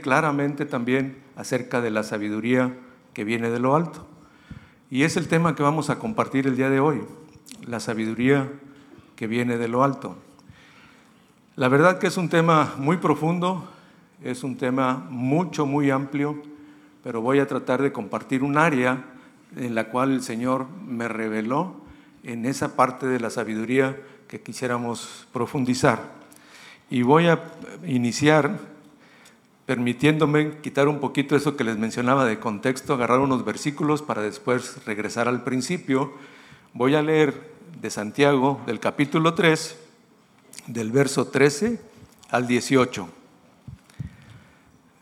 claramente también acerca de la sabiduría que viene de lo alto. Y es el tema que vamos a compartir el día de hoy, la sabiduría que viene de lo alto. La verdad que es un tema muy profundo, es un tema mucho, muy amplio, pero voy a tratar de compartir un área en la cual el Señor me reveló en esa parte de la sabiduría que quisiéramos profundizar. Y voy a iniciar permitiéndome quitar un poquito eso que les mencionaba de contexto, agarrar unos versículos para después regresar al principio. Voy a leer de Santiago del capítulo 3, del verso 13 al 18.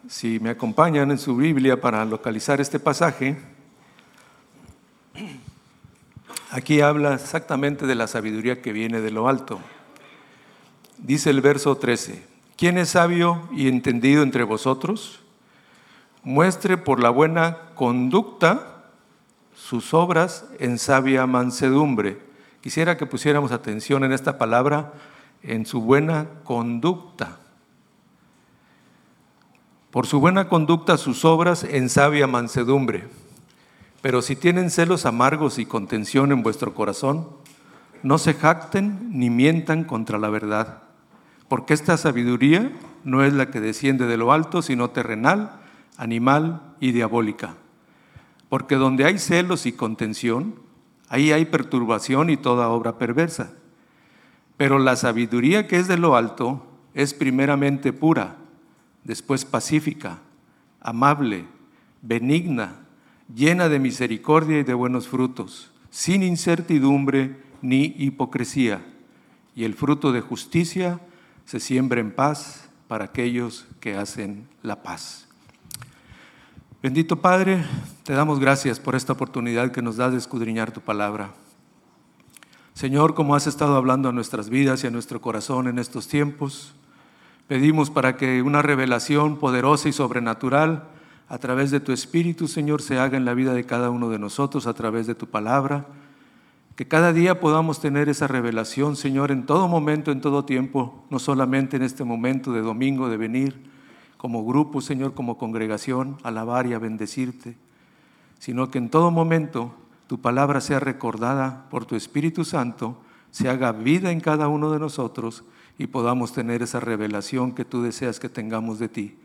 Si me acompañan en su Biblia para localizar este pasaje, aquí habla exactamente de la sabiduría que viene de lo alto. Dice el verso 13, ¿quién es sabio y entendido entre vosotros? Muestre por la buena conducta sus obras en sabia mansedumbre. Quisiera que pusiéramos atención en esta palabra, en su buena conducta por su buena conducta sus obras en sabia mansedumbre. Pero si tienen celos amargos y contención en vuestro corazón, no se jacten ni mientan contra la verdad, porque esta sabiduría no es la que desciende de lo alto, sino terrenal, animal y diabólica. Porque donde hay celos y contención, ahí hay perturbación y toda obra perversa. Pero la sabiduría que es de lo alto es primeramente pura después pacífica, amable, benigna, llena de misericordia y de buenos frutos, sin incertidumbre ni hipocresía. Y el fruto de justicia se siembra en paz para aquellos que hacen la paz. Bendito Padre, te damos gracias por esta oportunidad que nos das de escudriñar tu palabra. Señor, como has estado hablando a nuestras vidas y a nuestro corazón en estos tiempos, Pedimos para que una revelación poderosa y sobrenatural a través de tu Espíritu, Señor, se haga en la vida de cada uno de nosotros a través de tu palabra. Que cada día podamos tener esa revelación, Señor, en todo momento, en todo tiempo, no solamente en este momento de domingo de venir como grupo, Señor, como congregación, alabar y a bendecirte, sino que en todo momento tu palabra sea recordada por tu Espíritu Santo, se haga vida en cada uno de nosotros y podamos tener esa revelación que tú deseas que tengamos de ti.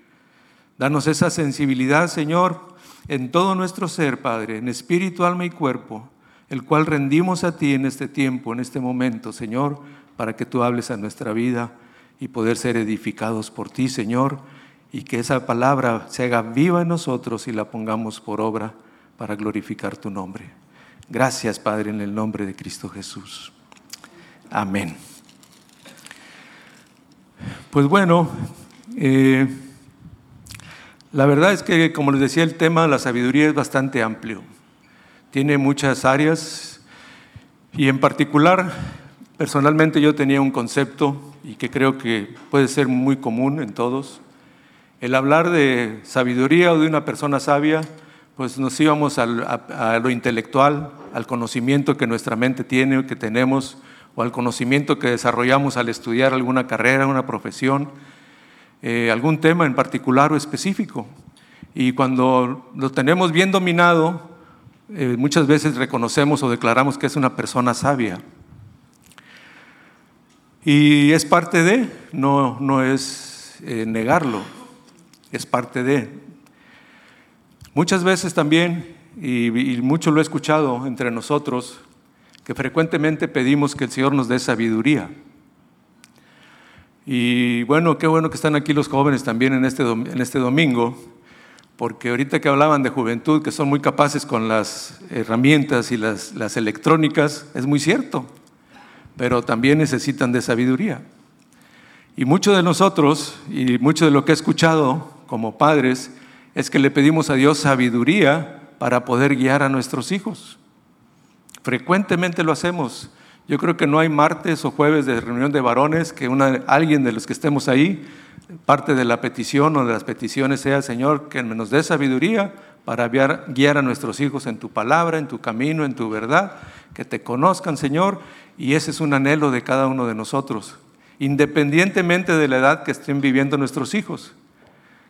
Danos esa sensibilidad, Señor, en todo nuestro ser, Padre, en espíritu, alma y cuerpo, el cual rendimos a ti en este tiempo, en este momento, Señor, para que tú hables a nuestra vida y poder ser edificados por ti, Señor, y que esa palabra se haga viva en nosotros y la pongamos por obra para glorificar tu nombre. Gracias, Padre, en el nombre de Cristo Jesús. Amén. Pues bueno, eh, la verdad es que, como les decía, el tema de la sabiduría es bastante amplio. Tiene muchas áreas y en particular, personalmente yo tenía un concepto y que creo que puede ser muy común en todos. El hablar de sabiduría o de una persona sabia, pues nos íbamos a, lo intelectual, al conocimiento que nuestra mente tiene, o que tenemos o al conocimiento que desarrollamos al estudiar alguna carrera, una profesión, eh, algún tema en particular o específico. Y cuando lo tenemos bien dominado, eh, muchas veces reconocemos o declaramos que es una persona sabia. Y es parte de, no, no es eh, negarlo, es parte de. Muchas veces también, y, y mucho lo he escuchado entre nosotros, que frecuentemente pedimos que el Señor nos dé sabiduría. Y bueno, qué bueno que están aquí los jóvenes también en este, en este domingo, porque ahorita que hablaban de juventud, que son muy capaces con las herramientas y las, las electrónicas, es muy cierto, pero también necesitan de sabiduría. Y mucho de nosotros, y mucho de lo que he escuchado como padres, es que le pedimos a Dios sabiduría para poder guiar a nuestros hijos. Frecuentemente lo hacemos. Yo creo que no hay martes o jueves de reunión de varones que alguien de los que estemos ahí, parte de la petición o de las peticiones sea, Señor, que nos dé sabiduría para guiar a nuestros hijos en tu palabra, en tu camino, en tu verdad, que te conozcan, Señor, y ese es un anhelo de cada uno de nosotros, independientemente de la edad que estén viviendo nuestros hijos.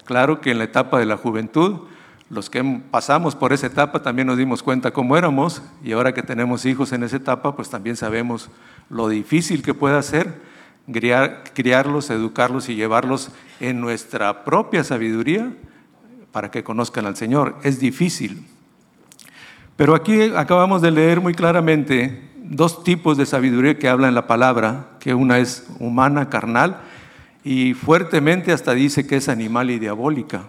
Claro que en la etapa de la juventud, los que pasamos por esa etapa también nos dimos cuenta cómo éramos y ahora que tenemos hijos en esa etapa, pues también sabemos lo difícil que puede ser criarlos, educarlos y llevarlos en nuestra propia sabiduría para que conozcan al Señor. Es difícil. Pero aquí acabamos de leer muy claramente dos tipos de sabiduría que habla en la palabra, que una es humana, carnal, y fuertemente hasta dice que es animal y diabólica.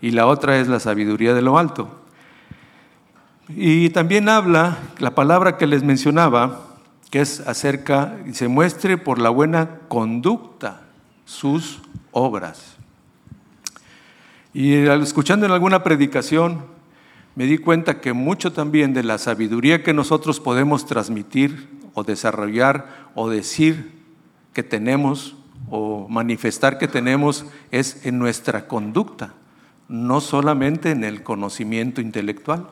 Y la otra es la sabiduría de lo alto. Y también habla la palabra que les mencionaba, que es acerca, se muestre por la buena conducta sus obras. Y escuchando en alguna predicación, me di cuenta que mucho también de la sabiduría que nosotros podemos transmitir o desarrollar o decir que tenemos o manifestar que tenemos es en nuestra conducta, no solamente en el conocimiento intelectual.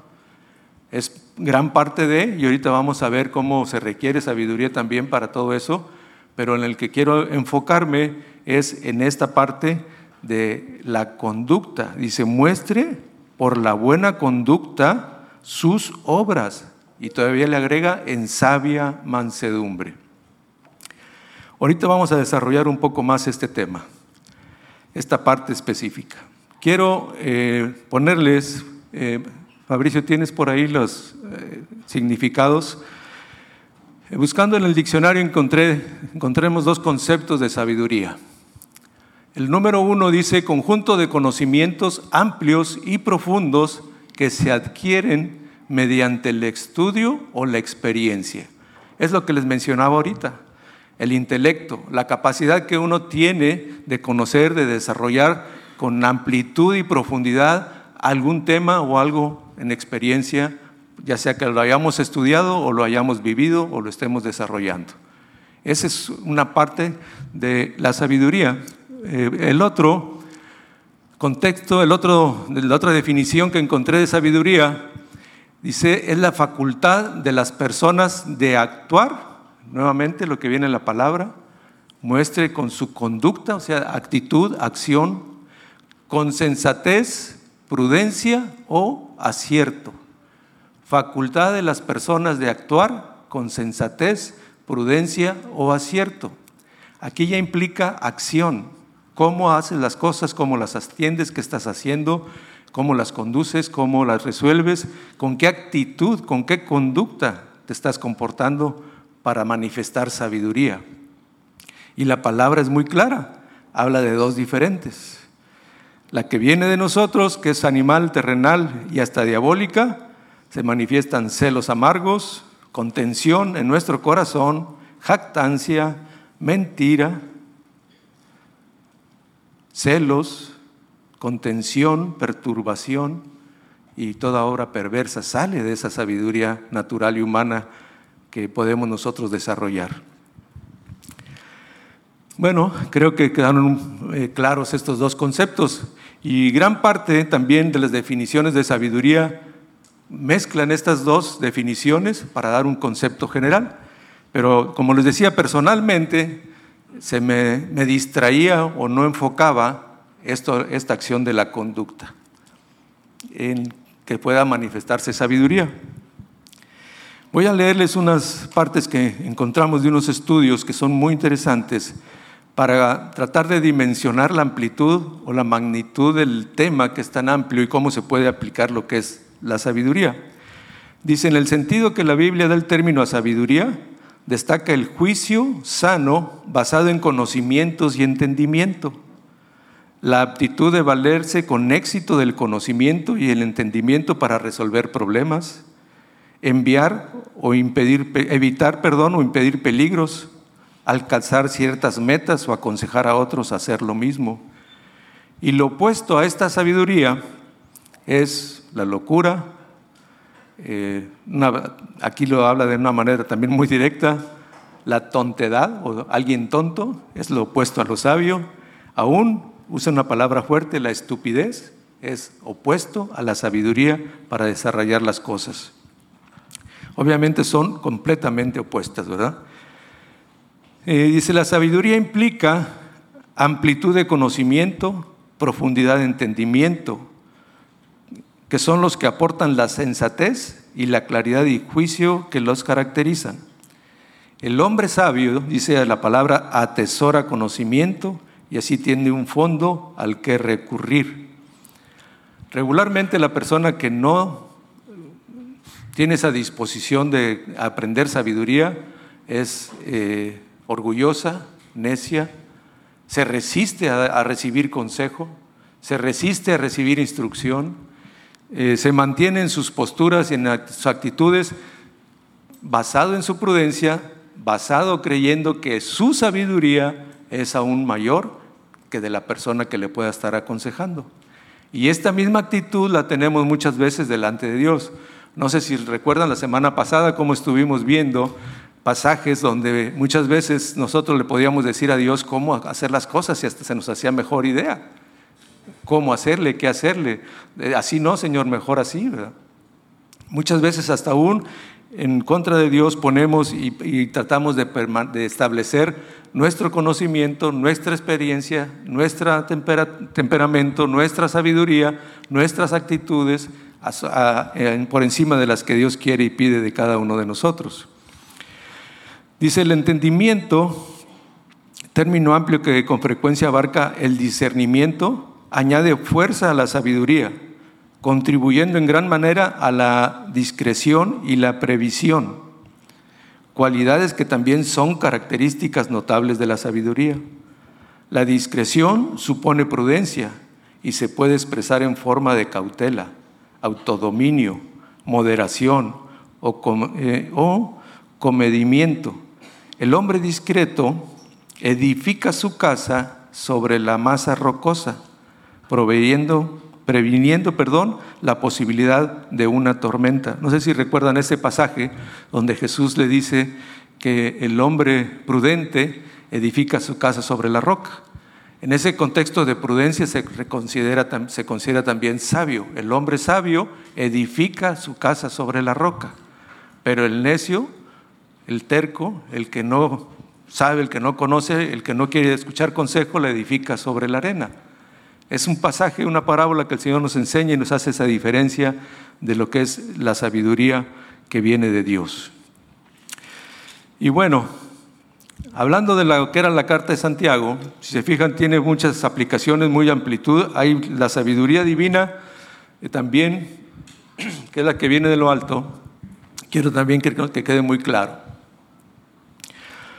Es gran parte de, y ahorita vamos a ver cómo se requiere sabiduría también para todo eso, pero en el que quiero enfocarme es en esta parte de la conducta. Dice, muestre por la buena conducta sus obras. Y todavía le agrega en sabia mansedumbre. Ahorita vamos a desarrollar un poco más este tema, esta parte específica. Quiero eh, ponerles eh, Fabricio, ¿tienes por ahí los eh, significados? Buscando en el diccionario encontré, encontremos dos conceptos de sabiduría. El número uno dice conjunto de conocimientos amplios y profundos que se adquieren mediante el estudio o la experiencia. Es lo que les mencionaba ahorita. El intelecto, la capacidad que uno tiene de conocer, de desarrollar con amplitud y profundidad algún tema o algo en experiencia, ya sea que lo hayamos estudiado o lo hayamos vivido o lo estemos desarrollando. Esa es una parte de la sabiduría. Eh, el otro contexto, el otro, la otra definición que encontré de sabiduría, dice, es la facultad de las personas de actuar, nuevamente lo que viene en la palabra, muestre con su conducta, o sea, actitud, acción, con sensatez, prudencia o acierto. Facultad de las personas de actuar con sensatez, prudencia o acierto. Aquí ya implica acción. Cómo haces las cosas, cómo las atiendes, qué estás haciendo, cómo las conduces, cómo las resuelves, con qué actitud, con qué conducta te estás comportando para manifestar sabiduría. Y la palabra es muy clara, habla de dos diferentes. La que viene de nosotros, que es animal, terrenal y hasta diabólica, se manifiestan celos amargos, contención en nuestro corazón, jactancia, mentira, celos, contención, perturbación y toda obra perversa sale de esa sabiduría natural y humana que podemos nosotros desarrollar. Bueno, creo que quedaron eh, claros estos dos conceptos. Y gran parte también de las definiciones de sabiduría mezclan estas dos definiciones para dar un concepto general. Pero como les decía, personalmente se me, distraía o no enfocaba esta acción de la conducta en que pueda manifestarse sabiduría. Voy a leerles unas partes que encontramos de unos estudios que son muy interesantes para tratar de dimensionar la amplitud o la magnitud del tema que es tan amplio y cómo se puede aplicar lo que es la sabiduría. Dice, en el sentido que la Biblia da el término a sabiduría, destaca el juicio sano basado en conocimientos y entendimiento, la aptitud de valerse con éxito del conocimiento y el entendimiento para resolver problemas, enviar o impedir, evitar perdón o impedir peligros, alcanzar ciertas metas o aconsejar a otros a hacer lo mismo. Y lo opuesto a esta sabiduría es la locura. Eh, aquí lo habla de una manera también muy directa. La tontedad o alguien tonto es lo opuesto a lo sabio. Aún usa una palabra fuerte, la estupidez es opuesto a la sabiduría para desarrollar las cosas. Obviamente son completamente opuestas, ¿verdad? Eh, dice, la sabiduría implica amplitud de conocimiento, profundidad de entendimiento, que son los que aportan la sensatez y la claridad y juicio que los caracterizan. El hombre sabio, dice la palabra, atesora conocimiento y así tiene un fondo al que recurrir. Regularmente la persona que no tiene esa disposición de aprender sabiduría es eh, orgullosa, necia, se resiste a, recibir consejo, se resiste a recibir instrucción, eh, se mantiene en sus posturas y en sus actitudes basado en su prudencia, basado creyendo que su sabiduría es aún mayor que de la persona que le pueda estar aconsejando. Y esta misma actitud la tenemos muchas veces delante de Dios. No sé si recuerdan la semana pasada cómo estuvimos viendo pasajes donde muchas veces nosotros le podíamos decir a Dios cómo hacer las cosas y hasta se nos hacía mejor idea. Cómo hacerle, qué hacerle. Eh, así no, Señor, mejor así. Muchas veces hasta aún en contra de Dios ponemos y, tratamos de, establecer nuestro conocimiento, nuestra experiencia, nuestro temperamento, nuestra sabiduría, nuestras actitudes por encima de las que Dios quiere y pide de cada uno de nosotros. Dice el entendimiento, término amplio que con frecuencia abarca el discernimiento, añade fuerza a la sabiduría contribuyendo en gran manera a la discreción y la previsión, cualidades que también son características notables de la sabiduría. La discreción supone prudencia y se puede expresar en forma de cautela, autodominio, moderación o, eh, comedimiento. El hombre discreto edifica su casa sobre la masa rocosa, proveyendo previniendo, perdón, la posibilidad de una tormenta. No sé si recuerdan ese pasaje donde Jesús le dice que el hombre prudente edifica su casa sobre la roca. En ese contexto de prudencia se considera, se considera también sabio. El hombre sabio edifica su casa sobre la roca, pero el necio, el terco, el que no sabe, el que no conoce, el que no quiere escuchar consejo, la edifica sobre la arena. Es un pasaje, una parábola que el Señor nos enseña y nos hace esa diferencia de lo que es la sabiduría que viene de Dios. Y bueno, hablando de lo que era la carta de Santiago, si se fijan, tiene muchas aplicaciones, muy amplitud. Hay la sabiduría divina eh, también, que es la que viene de lo alto. Quiero también que, que quede muy claro.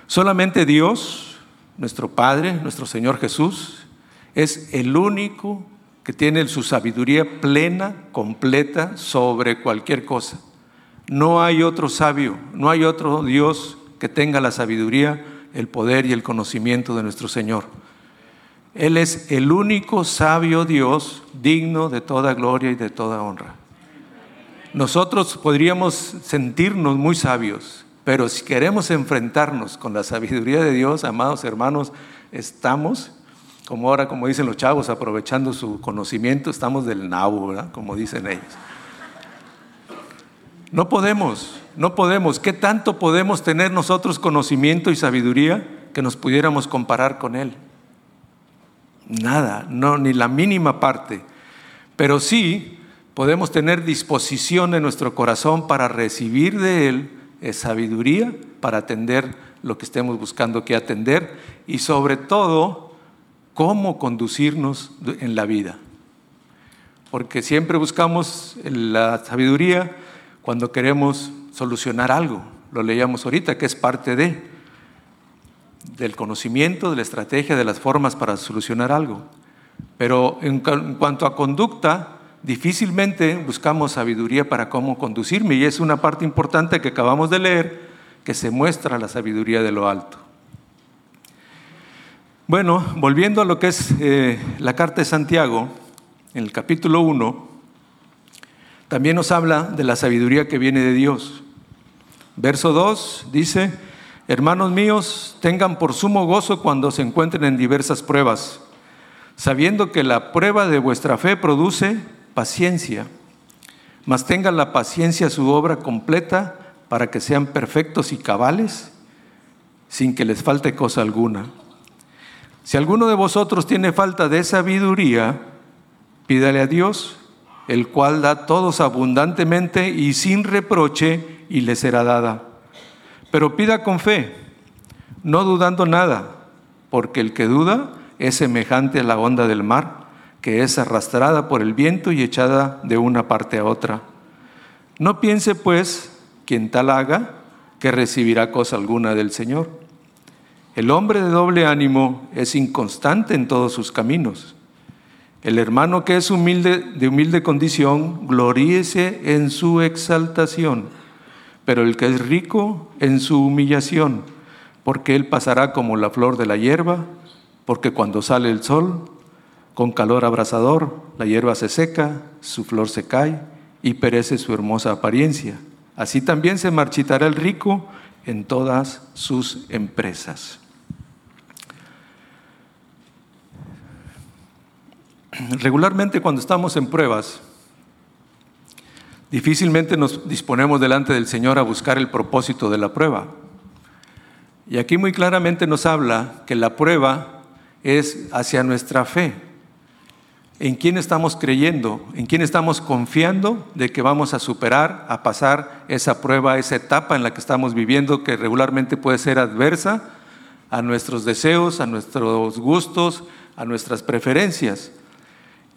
Solamente Dios, nuestro Padre, nuestro Señor Jesús, es el único que tiene su sabiduría plena, completa sobre cualquier cosa. No hay otro sabio, no hay otro Dios que tenga la sabiduría, el poder y el conocimiento de nuestro Señor. Él es el único sabio Dios digno de toda gloria y de toda honra. Nosotros podríamos sentirnos muy sabios, pero si queremos enfrentarnos con la sabiduría de Dios, amados hermanos, estamos como ahora, como dicen los chavos, aprovechando su conocimiento, estamos del nabo, ¿verdad? Como dicen ellos. No podemos, no podemos. ¿Qué tanto podemos tener nosotros conocimiento y sabiduría que nos pudiéramos comparar con Él? Nada, no, ni la mínima parte. Pero sí podemos tener disposición en nuestro corazón para recibir de Él sabiduría para atender lo que estemos buscando que atender y sobre todo cómo conducirnos en la vida. Porque siempre buscamos la sabiduría cuando queremos solucionar algo. Lo leíamos ahorita, que es parte de del conocimiento, de la estrategia, de las formas para solucionar algo. Pero en cuanto a conducta, difícilmente buscamos sabiduría para cómo conducirme y es una parte importante que acabamos de leer que se muestra la sabiduría de lo alto. Bueno, volviendo a lo que es eh, la carta de Santiago, en el capítulo 1, también nos habla de la sabiduría que viene de Dios. Verso 2 dice, hermanos míos, tengan por sumo gozo cuando se encuentren en diversas pruebas, sabiendo que la prueba de vuestra fe produce paciencia, mas tengan la paciencia su obra completa para que sean perfectos y cabales, sin que les falte cosa alguna. Si alguno de vosotros tiene falta de sabiduría, pídale a Dios, el cual da todos abundantemente y sin reproche, y le será dada. Pero pida con fe, no dudando nada, porque el que duda es semejante a la onda del mar, que es arrastrada por el viento y echada de una parte a otra. No piense, pues, quien tal haga, que recibirá cosa alguna del Señor. El hombre de doble ánimo es inconstante en todos sus caminos. El hermano que es humilde, de humilde condición, gloríese en su exaltación, pero el que es rico en su humillación, porque él pasará como la flor de la hierba, porque cuando sale el sol, con calor abrasador, la hierba se seca, su flor se cae y perece su hermosa apariencia. Así también se marchitará el rico en todas sus empresas. Regularmente cuando estamos en pruebas, difícilmente nos disponemos delante del Señor a buscar el propósito de la prueba. Y aquí muy claramente nos habla que la prueba es hacia nuestra fe en quién estamos creyendo, en quién estamos confiando de que vamos a superar, a pasar esa prueba, esa etapa en la que estamos viviendo, que regularmente puede ser adversa a nuestros deseos, a nuestros gustos, a nuestras preferencias.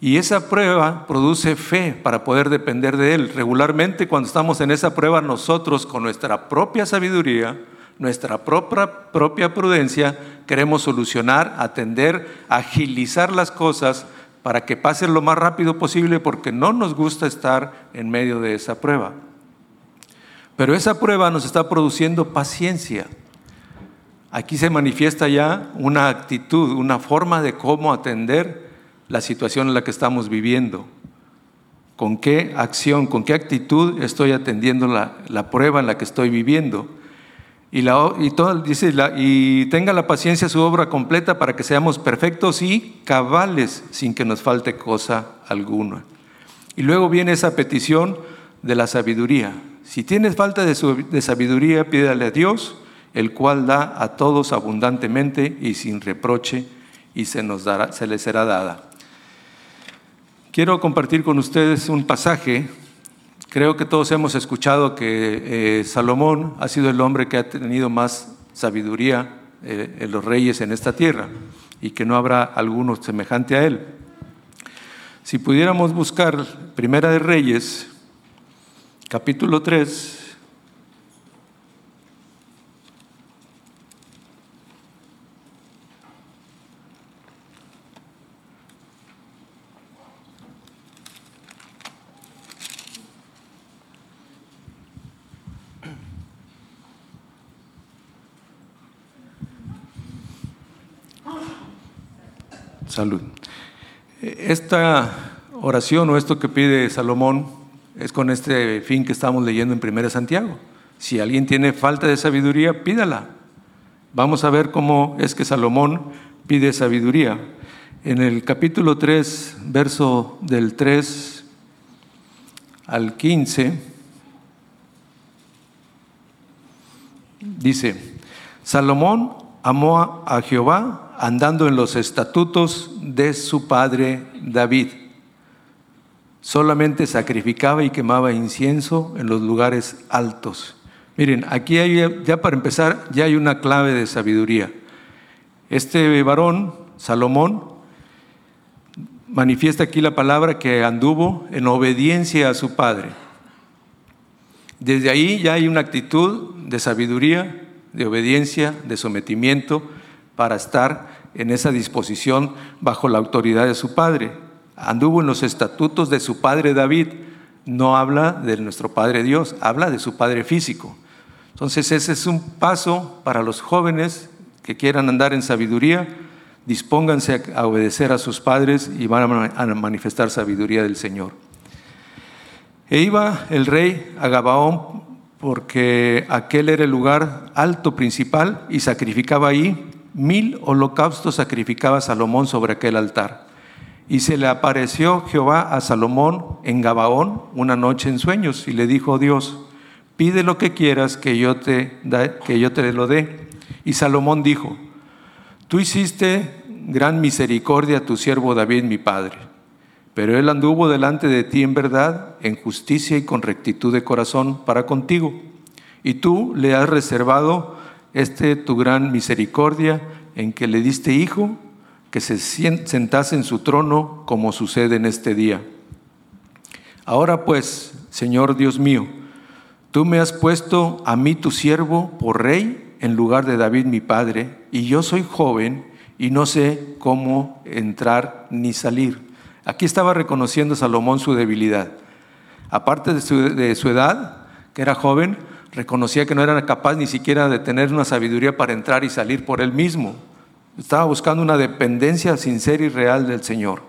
Y esa prueba produce fe para poder depender de Él. Regularmente cuando estamos en esa prueba, nosotros con nuestra propia sabiduría, nuestra propia, propia prudencia, queremos solucionar, atender, agilizar las cosas para que pase lo más rápido posible porque no nos gusta estar en medio de esa prueba. Pero esa prueba nos está produciendo paciencia. Aquí se manifiesta ya una actitud, una forma de cómo atender la situación en la que estamos viviendo. Con qué acción, con qué actitud estoy atendiendo la, la prueba en la que estoy viviendo. Y, y tenga la paciencia su obra completa para que seamos perfectos y cabales sin que nos falte cosa alguna. Y luego viene esa petición de la sabiduría. Si tienes falta de, de sabiduría, pídale a Dios, el cual da a todos abundantemente y sin reproche, y se, nos dará, se les será dada. Quiero compartir con ustedes un pasaje Creo que todos hemos escuchado que eh, Salomón ha sido el hombre que ha tenido más sabiduría eh, en los reyes en esta tierra y que no habrá alguno semejante a él. Si pudiéramos buscar Primera de Reyes, capítulo 3, Salud. Esta oración o esto que pide Salomón es con este fin que estamos leyendo en 1 Santiago. Si alguien tiene falta de sabiduría, pídala. Vamos a ver cómo es que Salomón pide sabiduría. En el capítulo 3, verso del 3 al 15, dice, Salomón amó a Jehová andando en los estatutos de su padre David. Solamente sacrificaba y quemaba incienso en los lugares altos. Miren, aquí hay, ya para empezar, ya hay una clave de sabiduría. Este varón, Salomón, manifiesta aquí la palabra que anduvo en obediencia a su padre. Desde ahí ya hay una actitud de sabiduría, de obediencia, de sometimiento, para estar en esa disposición bajo la autoridad de su padre. Anduvo en los estatutos de su padre David. No habla de nuestro Padre Dios, habla de su Padre físico. Entonces ese es un paso para los jóvenes que quieran andar en sabiduría. Dispónganse a obedecer a sus padres y van a manifestar sabiduría del Señor. E iba el rey a Gabaón porque aquel era el lugar alto principal y sacrificaba ahí mil holocaustos sacrificaba Salomón sobre aquel altar. Y se le apareció Jehová a Salomón en Gabaón una noche en sueños y le dijo Dios, pide lo que quieras que yo te, que yo te lo dé. Y Salomón dijo, tú hiciste gran misericordia a tu siervo David, mi padre. Pero él anduvo delante de ti en verdad, en justicia y con rectitud de corazón para contigo. Y tú le has reservado este tu gran misericordia en que le diste hijo, que se sentase en su trono como sucede en este día. Ahora pues, Señor Dios mío, tú me has puesto a mí tu siervo por rey en lugar de David mi padre, y yo soy joven y no sé cómo entrar ni salir. Aquí estaba reconociendo Salomón su debilidad. Aparte de su, de su edad, que era joven, reconocía que no era capaz ni siquiera de tener una sabiduría para entrar y salir por él mismo. Estaba buscando una dependencia sincera y real del Señor.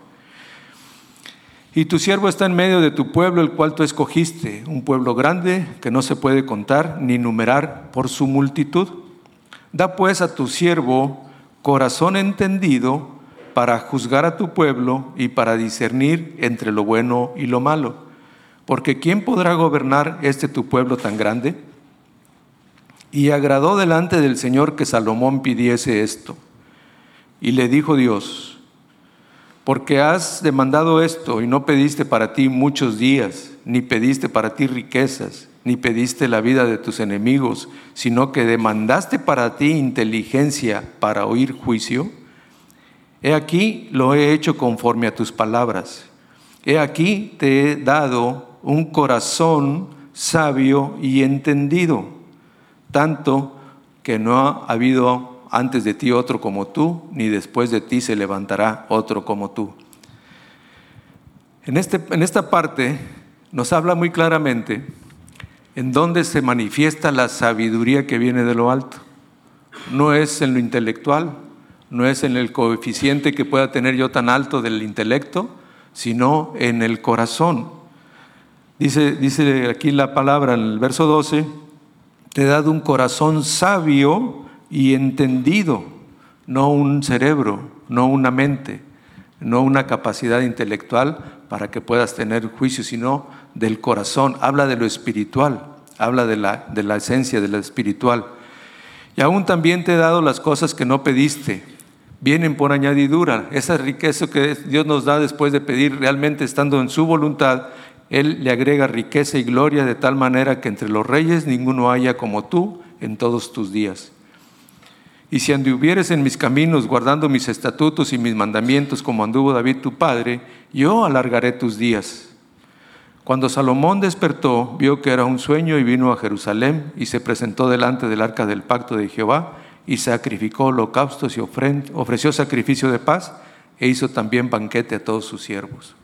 Y tu siervo está en medio de tu pueblo, el cual tú escogiste, un pueblo grande que no se puede contar ni numerar por su multitud. Da pues a tu siervo corazón entendido para juzgar a tu pueblo y para discernir entre lo bueno y lo malo. Porque ¿quién podrá gobernar este tu pueblo tan grande? Y agradó delante del Señor que Salomón pidiese esto. Y le dijo Dios, porque has demandado esto y no pediste para ti muchos días, ni pediste para ti riquezas, ni pediste la vida de tus enemigos, sino que demandaste para ti inteligencia para oír juicio? He aquí lo he hecho conforme a tus palabras. He aquí te he dado un corazón sabio y entendido, tanto que no ha habido antes de ti otro como tú, ni después de ti se levantará otro como tú. En, este, en esta parte nos habla muy claramente en dónde se manifiesta la sabiduría que viene de lo alto. No es en lo intelectual, no es en el coeficiente que pueda tener yo tan alto del intelecto, sino en el corazón. Dice, dice aquí la palabra en el verso 12, te he dado un corazón sabio y entendido, no un cerebro, no una mente, no una capacidad intelectual para que puedas tener juicio, sino del corazón, habla de lo espiritual, habla de la, de la esencia, de lo espiritual. Y aún también te he dado las cosas que no pediste, vienen por añadidura. Esa riqueza que Dios nos da después de pedir, realmente estando en su voluntad, Él le agrega riqueza y gloria de tal manera que entre los reyes ninguno haya como tú en todos tus días. Y si anduvieres en mis caminos guardando mis estatutos y mis mandamientos como anduvo David tu padre, yo alargaré tus días. Cuando Salomón despertó, vio que era un sueño y vino a Jerusalén y se presentó delante del arca del pacto de Jehová y sacrificó holocaustos y ofreció sacrificio de paz e hizo también banquete a todos sus siervos.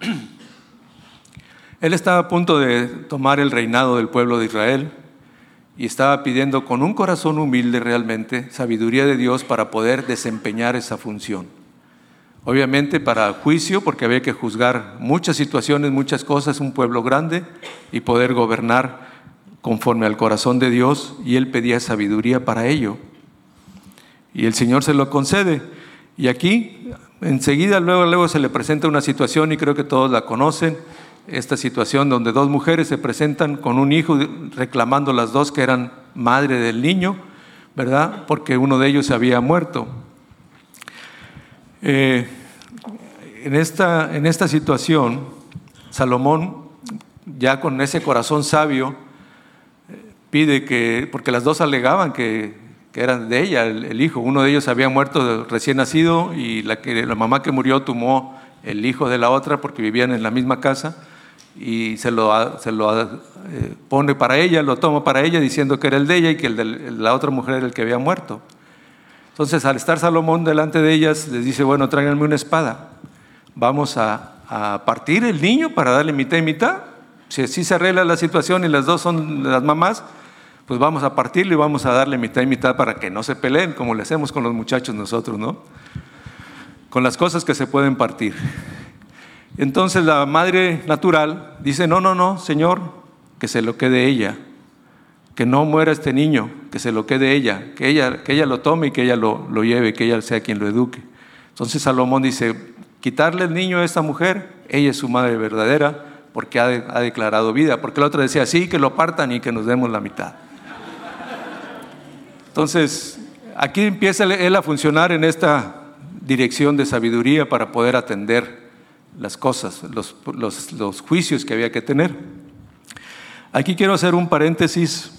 Él estaba a punto de tomar el reinado del pueblo de Israel y estaba pidiendo con un corazón humilde realmente sabiduría de Dios para poder desempeñar esa función. Obviamente para juicio, porque había que juzgar muchas situaciones, muchas cosas, un pueblo grande y poder gobernar conforme al corazón de Dios y él pedía sabiduría para ello. Y el Señor se lo concede. Y aquí, enseguida, luego, luego se le presenta una situación y creo que todos la conocen esta situación donde dos mujeres se presentan con un hijo reclamando las dos que eran madre del niño, ¿verdad? Porque uno de ellos había muerto. Eh, en, esta, en esta situación, Salomón, ya con ese corazón sabio, pide que, porque las dos alegaban que, que eran de ella, el, hijo, uno de ellos había muerto recién nacido y la, que, la mamá que murió tomó el hijo de la otra porque vivían en la misma casa y se lo, se lo eh, pone para ella, lo toma para ella diciendo que era el de ella y que el de la otra mujer era el que había muerto. Entonces al estar Salomón delante de ellas les dice, bueno, tráiganme una espada, vamos a, a partir el niño para darle mitad y mitad. Si así se arregla la situación y las dos son las mamás, pues vamos a partirle y vamos a darle mitad y mitad para que no se peleen como le hacemos con los muchachos nosotros, ¿no? Con las cosas que se pueden partir. Entonces la madre natural dice, no, no, no, Señor, que se lo quede ella, que no muera este niño, que se lo quede ella, que ella, que ella lo tome y que ella lo, lo lleve, que ella sea quien lo eduque. Entonces Salomón dice, quitarle el niño a esta mujer, ella es su madre verdadera, porque ha, ha, declarado vida, porque la otra decía, sí, que lo partan y que nos demos la mitad. Entonces, aquí empieza él a funcionar en esta dirección de sabiduría para poder atender las cosas, los, los juicios que había que tener. Aquí quiero hacer un paréntesis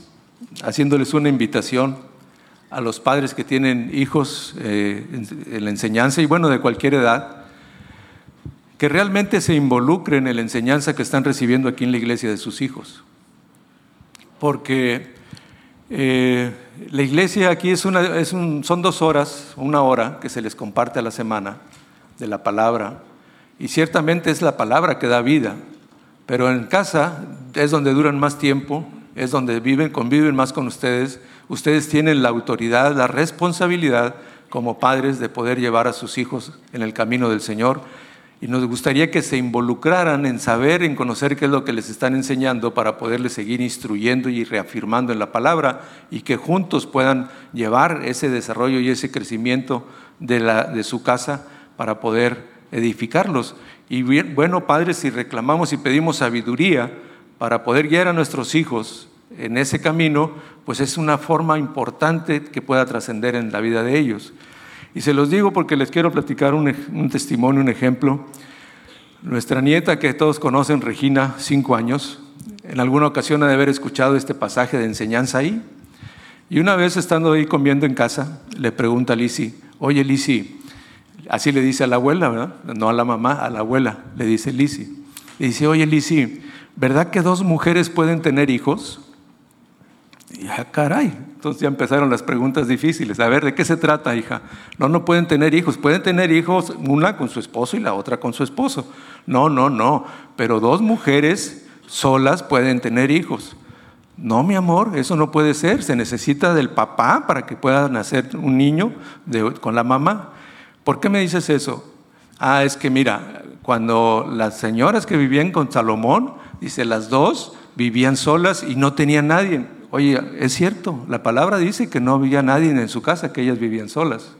haciéndoles una invitación a los padres que tienen hijos eh, en, la enseñanza y bueno, de cualquier edad, que realmente se involucren en la enseñanza que están recibiendo aquí en la iglesia de sus hijos. Porque eh, la iglesia aquí es una, es un, son dos horas, una hora que se les comparte a la semana de la palabra, y ciertamente es la palabra que da vida, pero en casa es donde duran más tiempo, es donde viven, conviven más con ustedes. Ustedes tienen la autoridad, la responsabilidad como padres de poder llevar a sus hijos en el camino del Señor. Y nos gustaría que se involucraran en saber, en conocer qué es lo que les están enseñando para poderles seguir instruyendo y reafirmando en la palabra y que juntos puedan llevar ese desarrollo y ese crecimiento de, la, de su casa para poder edificarlos. Y bueno, padres, si reclamamos y pedimos sabiduría para poder guiar a nuestros hijos en ese camino, pues es una forma importante que pueda trascender en la vida de ellos. Y se los digo porque les quiero platicar un, testimonio, un ejemplo. Nuestra nieta, que todos conocen, Regina, cinco años, en alguna ocasión ha de haber escuchado este pasaje de enseñanza ahí. Y una vez estando ahí comiendo en casa, le pregunta a Lisi, oye Lisi, así le dice a la abuela, ¿verdad? No a la mamá, a la abuela, le dice Lisi. Le dice, oye Lisi, ¿verdad que dos mujeres pueden tener hijos? Y ya, caray, entonces ya empezaron las preguntas difíciles. A ver, ¿de qué se trata, hija? No, no pueden tener hijos. Pueden tener hijos, una con su esposo y la otra con su esposo. No, no, no. Pero dos mujeres solas pueden tener hijos. No, mi amor, eso no puede ser. Se necesita del papá para que pueda nacer un niño con la mamá. ¿Por qué me dices eso? Ah, es que mira, cuando las señoras que vivían con Salomón, dice, las dos vivían solas y no tenían nadie. Oye, es cierto, la palabra dice que no había nadie en su casa, que ellas vivían solas.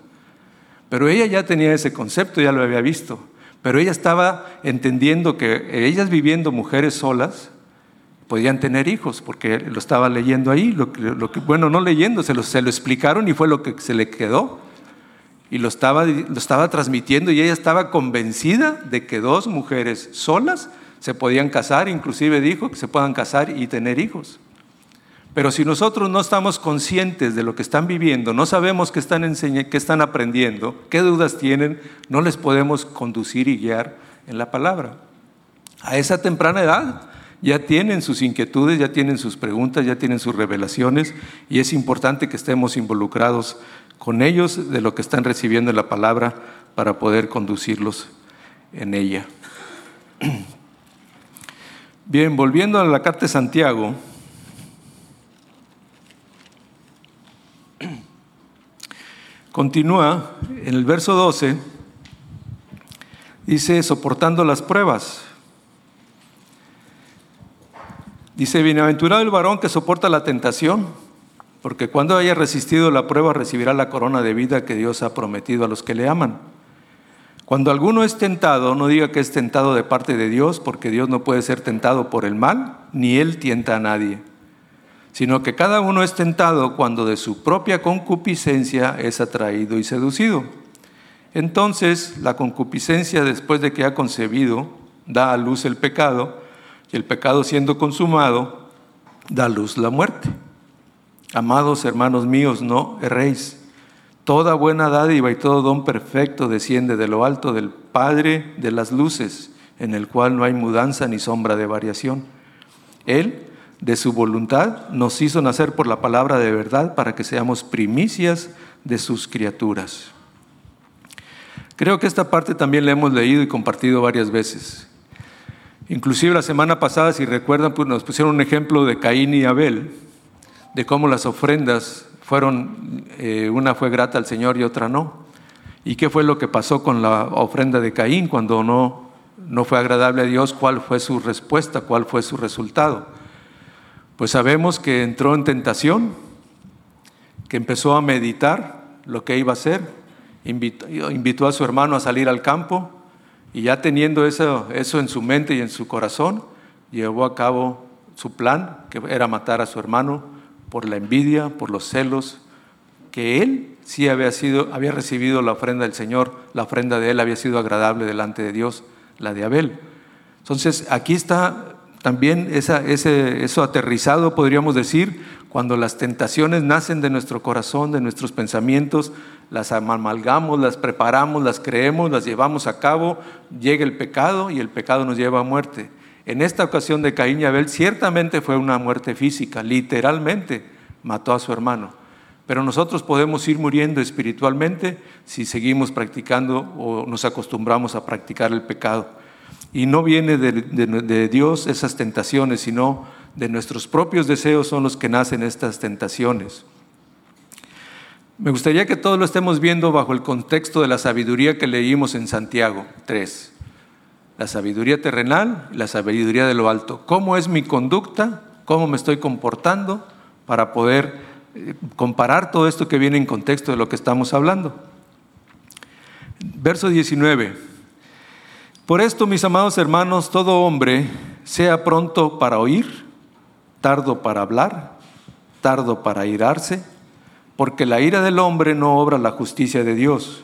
Pero ella ya tenía ese concepto, ya lo había visto. Pero ella estaba entendiendo que ellas viviendo mujeres solas podían tener hijos, porque lo estaba leyendo ahí. Lo, que, bueno, no leyendo, se lo, se lo explicaron y fue lo que se le quedó. Y lo estaba, lo estaba transmitiendo y ella estaba convencida de que dos mujeres solas se podían casar, inclusive dijo que se puedan casar y tener hijos. Pero si nosotros no estamos conscientes de lo que están viviendo, no sabemos qué están, qué están aprendiendo, qué dudas tienen, no les podemos conducir y guiar en la palabra. A esa temprana edad ya tienen sus inquietudes, ya tienen sus preguntas, ya tienen sus revelaciones y es importante que estemos involucrados con ellos de lo que están recibiendo en la palabra para poder conducirlos en ella. Bien, volviendo a la carta de Santiago, Continúa en el verso 12, dice, soportando las pruebas. Dice, bienaventurado el varón que soporta la tentación, porque cuando haya resistido la prueba recibirá la corona de vida que Dios ha prometido a los que le aman. Cuando alguno es tentado, no diga que es tentado de parte de Dios, porque Dios no puede ser tentado por el mal, ni Él tienta a nadie sino que cada uno es tentado cuando de su propia concupiscencia es atraído y seducido. Entonces la concupiscencia después de que ha concebido da a luz el pecado, y el pecado siendo consumado da a luz la muerte. Amados hermanos míos, no erréis. Toda buena dádiva y todo don perfecto desciende de lo alto del Padre de las luces, en el cual no hay mudanza ni sombra de variación. Él de su voluntad, nos hizo nacer por la palabra de verdad para que seamos primicias de sus criaturas. Creo que esta parte también la hemos leído y compartido varias veces. Inclusive la semana pasada, si recuerdan, pues nos pusieron un ejemplo de Caín y Abel, de cómo las ofrendas fueron, eh, una fue grata al Señor y otra no. ¿Y qué fue lo que pasó con la ofrenda de Caín cuando no, no fue agradable a Dios? ¿Cuál fue su respuesta? ¿Cuál fue su resultado? Pues sabemos que entró en tentación, que empezó a meditar lo que iba a hacer, invitó, a su hermano a salir al campo y ya teniendo eso, eso en su mente y en su corazón, llevó a cabo su plan, que era matar a su hermano por la envidia, por los celos, que él sí había, sido, había recibido la ofrenda del Señor, la ofrenda de él había sido agradable delante de Dios, la de Abel. Entonces, aquí está también ese, eso aterrizado, podríamos decir, cuando las tentaciones nacen de nuestro corazón, de nuestros pensamientos, las amalgamos, las preparamos, las creemos, las llevamos a cabo, llega el pecado y el pecado nos lleva a muerte. En esta ocasión de Caín y Abel ciertamente fue una muerte física, literalmente mató a su hermano. Pero nosotros podemos ir muriendo espiritualmente si seguimos practicando o nos acostumbramos a practicar el pecado. Y no viene de, Dios esas tentaciones, sino de nuestros propios deseos son los que nacen estas tentaciones. Me gustaría que todos lo estemos viendo bajo el contexto de la sabiduría que leímos en Santiago 3. La sabiduría terrenal la sabiduría de lo alto. ¿Cómo es mi conducta? ¿Cómo me estoy comportando para poder eh, comparar todo esto que viene en contexto de lo que estamos hablando. Verso 19. Por esto, mis amados hermanos, todo hombre sea pronto para oír, tardo para hablar, tardo para irarse, porque la ira del hombre no obra la justicia de Dios.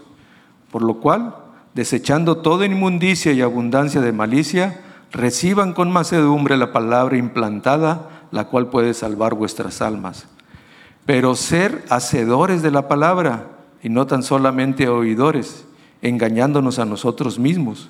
Por lo cual, desechando toda inmundicia y abundancia de malicia, reciban con macedumbre la palabra implantada, la cual puede salvar vuestras almas pero ser hacedores de la palabra y no tan solamente oidores, engañándonos a nosotros mismos.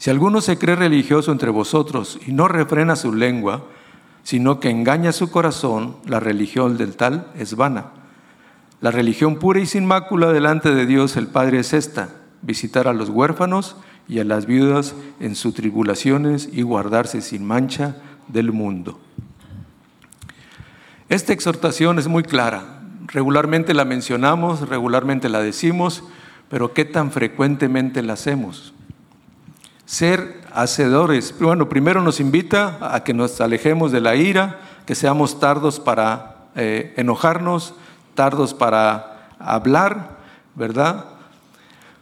Si alguno se cree religioso entre vosotros y no refrena su lengua, sino que engaña su corazón, la religión del tal es vana. La religión pura y sin mácula delante de Dios el Padre es esta, visitar a los huérfanos y a las viudas en sus tribulaciones y guardarse sin mancha del mundo. Esta exhortación es muy clara. Regularmente la mencionamos, regularmente la decimos, pero ¿qué tan frecuentemente la hacemos? Ser hacedores. Bueno, primero nos invita a que nos alejemos de la ira, que seamos tardos para eh, enojarnos, tardos para hablar, ¿verdad?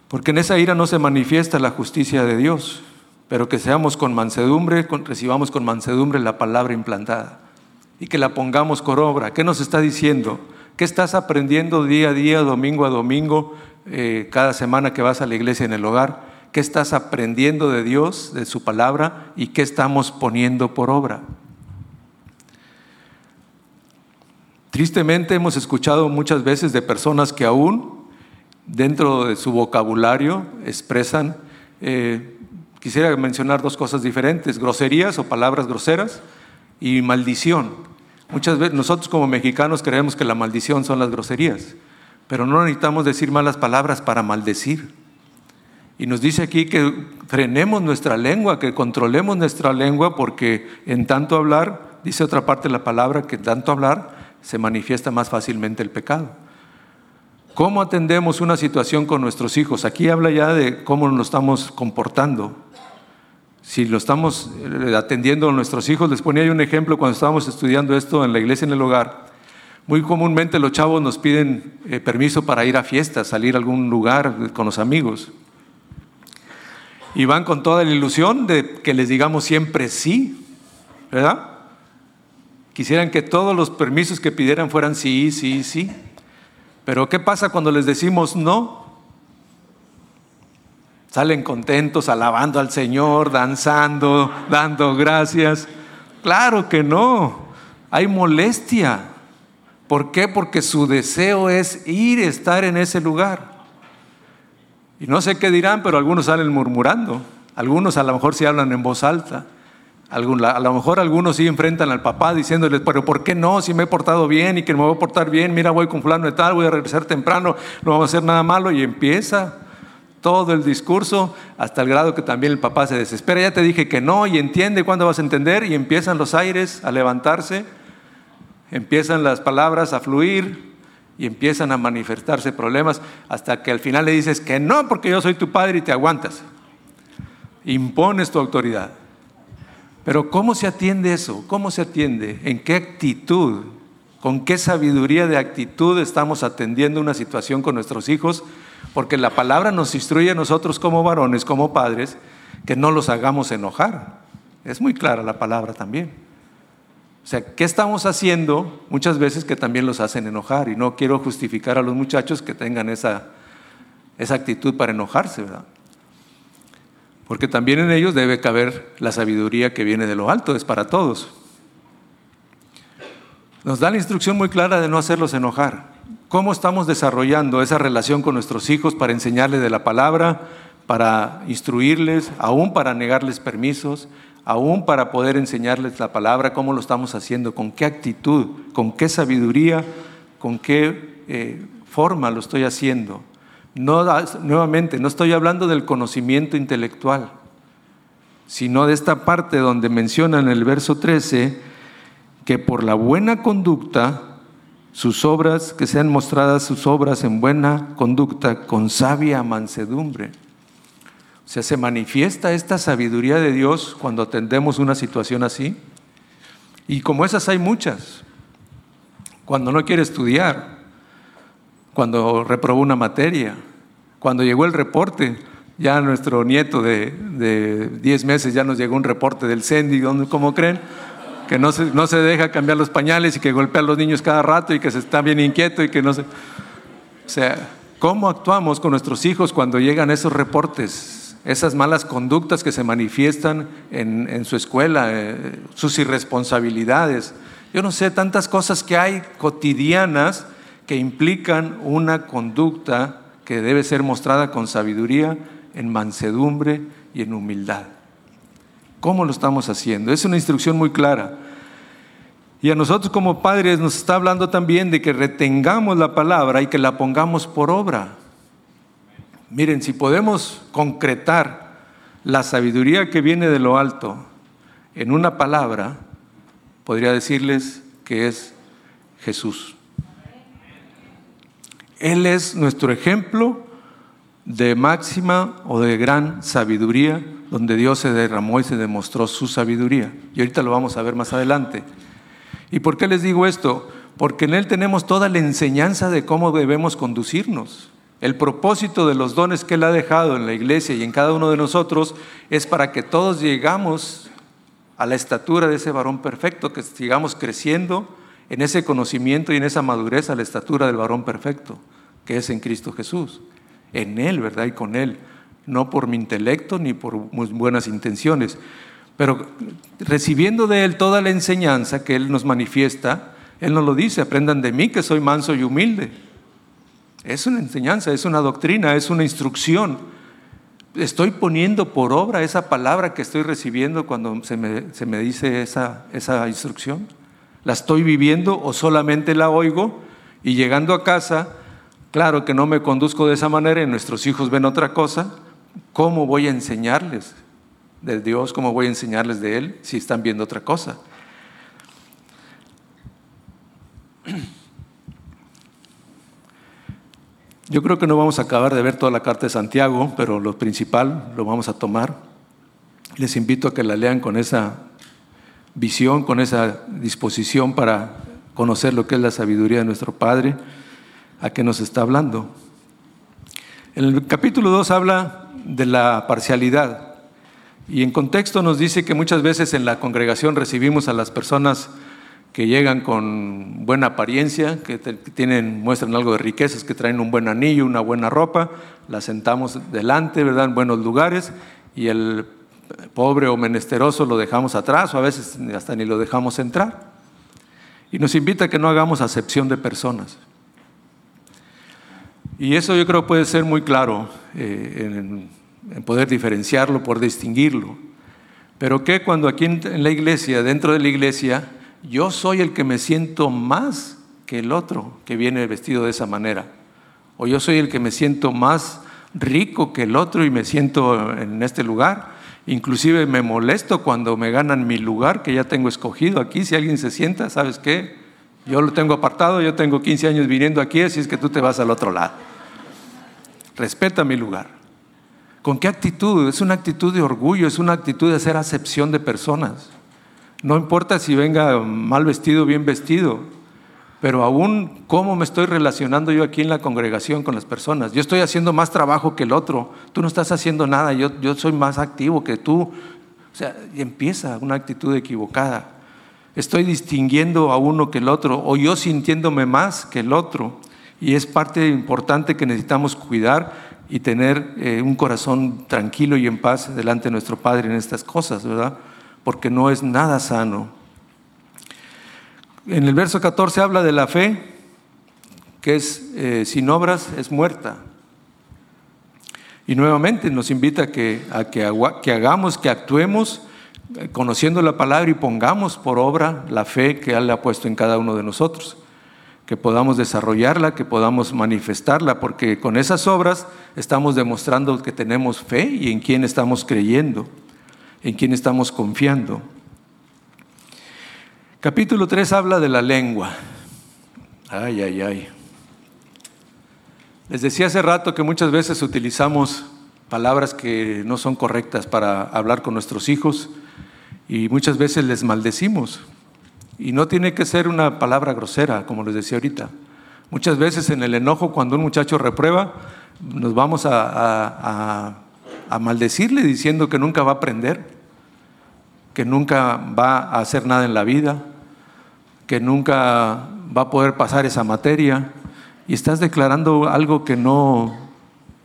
Porque en esa ira no se manifiesta la justicia de Dios, pero que seamos con mansedumbre, recibamos con mansedumbre la palabra implantada y que la pongamos por obra. ¿Qué nos está diciendo? ¿Qué estás aprendiendo día a día, domingo a domingo, eh, cada semana que vas a la iglesia en el hogar? ¿Qué estás aprendiendo de Dios, de su palabra y qué estamos poniendo por obra? Tristemente hemos escuchado muchas veces de personas que aún dentro de su vocabulario expresan, eh, quisiera mencionar dos cosas diferentes, groserías o palabras groseras y maldición. Muchas veces nosotros como mexicanos creemos que la maldición son las groserías, pero no necesitamos decir malas palabras para maldecir. Y nos dice aquí que frenemos nuestra lengua, que controlemos nuestra lengua, porque en tanto hablar, dice otra parte de la palabra, que en tanto hablar se manifiesta más fácilmente el pecado. ¿Cómo atendemos una situación con nuestros hijos? Aquí habla ya de cómo nos estamos comportando si lo estamos eh, atendiendo a nuestros hijos, les ponía yo un ejemplo cuando estábamos estudiando esto en la iglesia en el hogar. Muy comúnmente los chavos nos piden eh, permiso para ir a fiestas, salir a algún lugar con los amigos. Y van con toda la ilusión de que les digamos siempre sí, ¿verdad? Quisieran que todos los permisos que pidieran fueran sí, sí, sí. Pero ¿qué pasa cuando les decimos no? Salen contentos, alabando al Señor, danzando, dando gracias. Claro que no, hay molestia. ¿Por qué? Porque su deseo es ir, estar en ese lugar. Y no sé qué dirán, pero algunos salen murmurando. Algunos a lo mejor sí hablan en voz alta. A lo mejor algunos sí enfrentan al papá diciéndoles, pero ¿por qué no? Si me he portado bien y que me voy a portar bien, mira, voy con fulano de tal, voy a regresar temprano, no vamos a hacer nada malo y empieza todo el discurso hasta el grado que también el papá se desespera. Ya te dije que no y entiende cuándo vas a entender y empiezan los aires a levantarse, empiezan las palabras a fluir y empiezan a manifestarse problemas hasta que al final le dices que no, porque yo soy tu padre y te aguantas. Impones tu autoridad. Pero ¿cómo se atiende eso? ¿Cómo se atiende? ¿En qué actitud? ¿Con qué sabiduría de actitud estamos atendiendo una situación con nuestros hijos? Porque la palabra nos instruye a nosotros como varones, como padres, que no los hagamos enojar. Es muy clara la palabra también. O sea, ¿qué estamos haciendo? Muchas veces que también los hacen enojar y no quiero justificar a los muchachos que tengan esa, esa actitud para enojarse, ¿verdad? Porque también en ellos debe caber la sabiduría que viene de lo alto, es para todos. Nos da la instrucción muy clara de no hacerlos enojar. ¿Cómo estamos desarrollando esa relación con nuestros hijos para enseñarles de la palabra, para instruirles, aún para negarles permisos, aún para poder enseñarles la palabra, cómo lo estamos haciendo, con qué actitud, con qué sabiduría, con qué eh, forma lo estoy haciendo. No, nuevamente, no estoy hablando del conocimiento intelectual, sino de esta parte donde menciona en el verso 13 que por la buena conducta, sus obras, que sean mostradas sus obras en buena conducta, con sabia mansedumbre. O sea, se manifiesta esta sabiduría de Dios cuando atendemos una situación así. Y como esas hay muchas. Cuando no quiere estudiar, cuando reprobó una materia, cuando llegó el reporte, ya nuestro nieto de 10 meses ya nos llegó un reporte del CENDI, ¿cómo creen? Que no se, no se deja cambiar los pañales y que golpea a los niños cada rato y que se está bien inquieto y que no se... O sea, ¿cómo actuamos con nuestros hijos cuando llegan esos reportes? Esas malas conductas que se manifiestan en, su escuela, eh, sus irresponsabilidades. Yo no sé, tantas cosas que hay cotidianas que implican una conducta que debe ser mostrada con sabiduría, en mansedumbre y en humildad. ¿Cómo lo estamos haciendo? Es una instrucción muy clara. Y a nosotros como padres nos está hablando también de que retengamos la palabra y que la pongamos por obra. Miren, si podemos concretar la sabiduría que viene de lo alto en una palabra, podría decirles que es Jesús. Él es nuestro ejemplo de máxima o de gran sabiduría, donde Dios se derramó y se demostró su sabiduría. Y ahorita lo vamos a ver más adelante. ¿Y por qué les digo esto? Porque en Él tenemos toda la enseñanza de cómo debemos conducirnos. El propósito de los dones que Él ha dejado en la iglesia y en cada uno de nosotros es para que todos llegamos a la estatura de ese varón perfecto, que sigamos creciendo en ese conocimiento y en esa madurez a la estatura del varón perfecto, que es en Cristo Jesús. En Él, ¿verdad? Y con Él. No por mi intelecto ni por buenas intenciones, pero recibiendo de Él toda la enseñanza que Él nos manifiesta, Él nos lo dice, aprendan de mí que soy manso y humilde es una enseñanza, es una doctrina, es una instrucción. Estoy poniendo por obra esa palabra que estoy recibiendo cuando se me, dice esa, esa instrucción. ¿La estoy viviendo o solamente la oigo? Y llegando a casa, claro que no me conduzco de esa manera y nuestros hijos ven otra cosa. ¿Cómo voy a enseñarles de Dios? ¿Cómo voy a enseñarles de Él si están viendo otra cosa? Yo creo que no vamos a acabar de ver toda la carta de Santiago, pero lo principal lo vamos a tomar. Les invito a que la lean con esa visión, con esa disposición para conocer lo que es la sabiduría de nuestro Padre, a qué nos está hablando. En el capítulo 2 habla de la parcialidad y en contexto nos dice que muchas veces en la congregación recibimos a las personas que llegan con buena apariencia, que tienen, muestran algo de riquezas, que traen un buen anillo, una buena ropa, la sentamos delante, ¿verdad? En buenos lugares, y el pobre o menesteroso lo dejamos atrás, o a veces hasta ni lo dejamos entrar. Y nos invita a que no hagamos acepción de personas. Y eso yo creo puede ser muy claro eh, en, en, poder diferenciarlo, por distinguirlo. Pero que cuando aquí en la iglesia, dentro de la iglesia, yo soy el que me siento más que el otro que viene vestido de esa manera. O yo soy el que me siento más rico que el otro y me siento en este lugar. Inclusive me molesto cuando me ganan mi lugar que ya tengo escogido aquí. Si alguien se sienta, ¿sabes qué? Yo lo tengo apartado, yo tengo 15 años viniendo aquí, así es que tú te vas al otro lado. Respeta mi lugar. ¿Con qué actitud? Es una actitud de orgullo, es una actitud de hacer acepción de personas. No importa si venga mal vestido o bien vestido, pero aún cómo me estoy relacionando yo aquí en la congregación con las personas. Yo estoy haciendo más trabajo que el otro, tú no estás haciendo nada, yo, soy más activo que tú. O sea, empieza una actitud equivocada. Estoy distinguiendo a uno que el otro, o yo sintiéndome más que el otro. Y es parte importante que necesitamos cuidar y tener eh, un corazón tranquilo y en paz delante de nuestro Padre en estas cosas, ¿verdad? Porque no es nada sano. En el verso 14 habla de la fe, que es eh, sin obras es muerta. Y nuevamente nos invita a que, a que, hagamos, que actuemos eh, conociendo la palabra y pongamos por obra la fe que Él ha puesto en cada uno de nosotros que podamos desarrollarla, que podamos manifestarla, porque con esas obras estamos demostrando que tenemos fe y en quién estamos creyendo, en quién estamos confiando. Capítulo 3 habla de la lengua. Ay, ay, ay. Les decía hace rato que muchas veces utilizamos palabras que no son correctas para hablar con nuestros hijos y muchas veces les maldecimos. Y no tiene que ser una palabra grosera, como les decía ahorita. Muchas veces en el enojo, cuando un muchacho reprueba, nos vamos a, maldecirle diciendo que nunca va a aprender, que nunca va a hacer nada en la vida, que nunca va a poder pasar esa materia. Y estás declarando algo que no,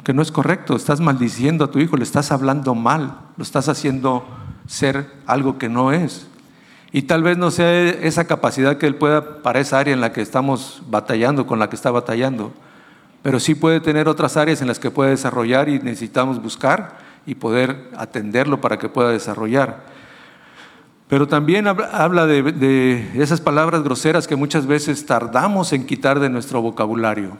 que no es correcto. Estás maldiciendo a tu hijo, le estás hablando mal, lo estás haciendo ser algo que no es. Y tal vez no sea esa capacidad que él pueda para esa área en la que estamos batallando, con la que está batallando, pero sí puede tener otras áreas en las que puede desarrollar y necesitamos buscar y poder atenderlo para que pueda desarrollar. Pero también habla de, esas palabras groseras que muchas veces tardamos en quitar de nuestro vocabulario.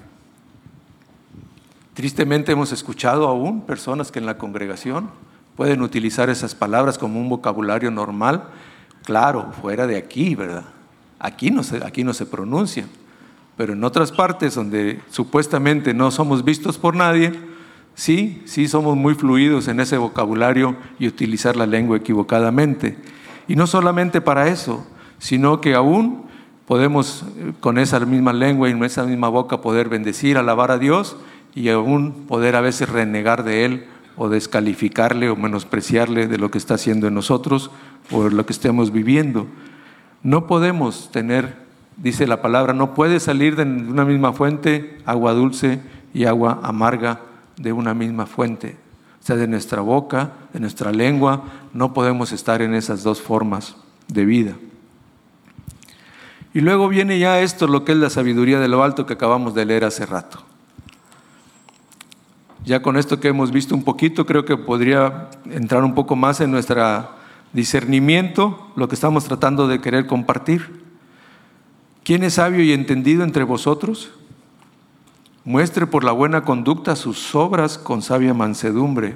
Tristemente hemos escuchado aún personas que en la congregación pueden utilizar esas palabras como un vocabulario normal Claro, fuera de aquí, ¿verdad? Aquí no se, aquí no se pronuncia. Pero en otras partes donde supuestamente no somos vistos por nadie, sí, sí somos muy fluidos en ese vocabulario y utilizar la lengua equivocadamente. Y no solamente para eso, sino que aún podemos eh, con esa misma lengua y en esa misma boca poder bendecir, alabar a Dios y aún poder a veces renegar de Él o descalificarle o menospreciarle de lo que está haciendo en nosotros o lo que estemos viviendo. No podemos tener, dice la palabra, no puede salir de una misma fuente agua dulce y agua amarga de una misma fuente. O sea, de nuestra boca, de nuestra lengua, no podemos estar en esas dos formas de vida. Y luego viene ya esto, lo que es la sabiduría de lo alto que acabamos de leer hace rato. Ya con esto que hemos visto un poquito, creo que podría entrar un poco más en nuestro discernimiento, lo que estamos tratando de querer compartir. ¿Quién es sabio y entendido entre vosotros? Muestre por la buena conducta sus obras con sabia mansedumbre.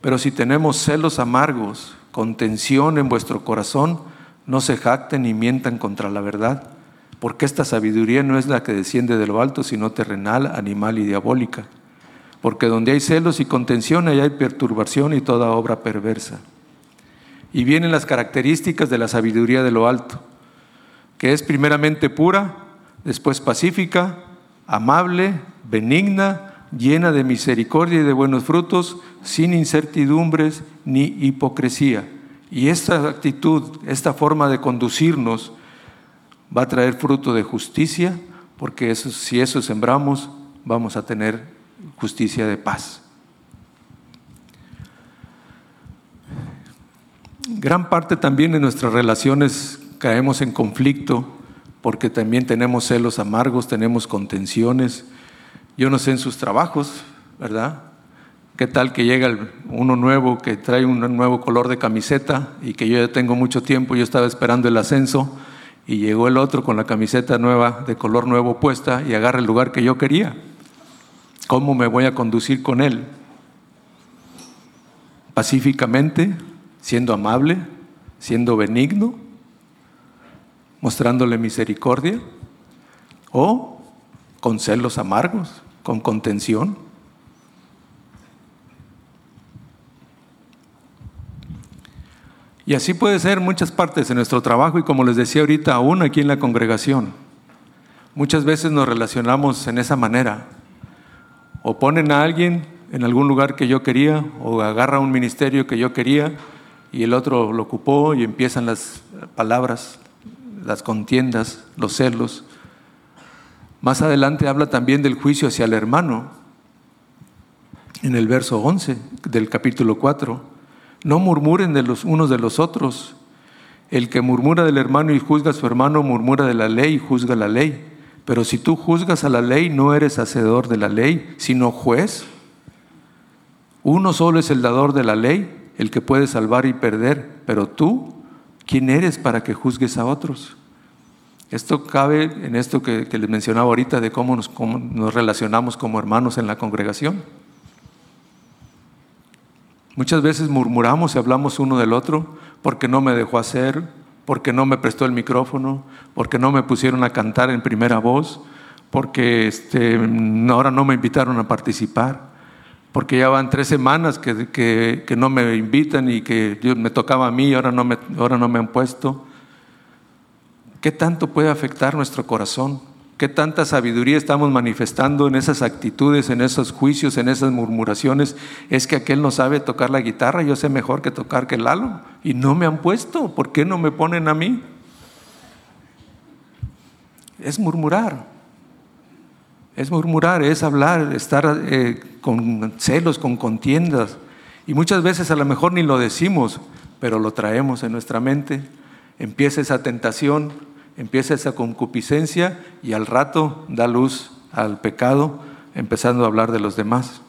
Pero si tenemos celos amargos, contención en vuestro corazón, no se jacten ni mientan contra la verdad, porque esta sabiduría no es la que desciende de lo alto, sino terrenal, animal y diabólica porque donde hay celos y contención, ahí hay perturbación y toda obra perversa. Y vienen las características de la sabiduría de lo alto, que es primeramente pura, después pacífica, amable, benigna, llena de misericordia y de buenos frutos, sin incertidumbres ni hipocresía. Y esta actitud, esta forma de conducirnos, va a traer fruto de justicia, porque si eso sembramos, vamos a tener justicia de paz. Gran parte también de nuestras relaciones caemos en conflicto porque también tenemos celos amargos, tenemos contenciones. Yo no sé en sus trabajos, ¿verdad? ¿Qué tal que llega uno nuevo que trae un nuevo color de camiseta y que yo ya tengo mucho tiempo, yo estaba esperando el ascenso y llegó el otro con la camiseta nueva, de color nuevo puesta y agarra el lugar que yo quería? ¿Cómo me voy a conducir con Él? Pacíficamente, siendo amable, siendo benigno. Mostrándole misericordia o con celos amargos, con contención. Y así puede ser muchas partes de nuestro trabajo y como les decía ahorita, aún aquí en la congregación. Muchas veces nos relacionamos en esa manera. O ponen a alguien en algún lugar que yo quería, o agarra un ministerio que yo quería y el otro lo ocupó y empiezan las palabras, las contiendas, los celos. Más adelante habla también del juicio hacia el hermano, en el verso 11 del capítulo 4. No murmuren de los unos de los otros. El que murmura del hermano y juzga a su hermano, murmura de la ley y juzga la ley. Pero si tú juzgas a la ley, no eres hacedor de la ley, sino juez. Uno solo es el dador de la ley, el que puede salvar y perder. Pero tú, ¿quién eres para que juzgues a otros? Esto cabe en esto que, les mencionaba ahorita de cómo nos, relacionamos como hermanos en la congregación. Muchas veces murmuramos y hablamos uno del otro porque no me dejó hacer, porque no me prestó el micrófono, porque no me pusieron a cantar en primera voz, porque este, ahora no me invitaron a participar, porque ya van tres semanas que, que, no me invitan y que me tocaba a mí y ahora no me, ahora no me han puesto. ¿Qué tanto puede afectar nuestro corazón? ¿Qué tanta sabiduría estamos manifestando en esas actitudes, en esos juicios, en esas murmuraciones? Es que aquel no sabe tocar la guitarra, yo sé mejor que tocar que Lalo. Y no me han puesto, ¿por qué no me ponen a mí? Es murmurar. Es murmurar, es hablar, estar eh, con celos, con contiendas. Y muchas veces a lo mejor ni lo decimos, pero lo traemos en nuestra mente. Empieza esa tentación, empieza esa concupiscencia y al rato da luz al pecado, empezando a hablar de los demás.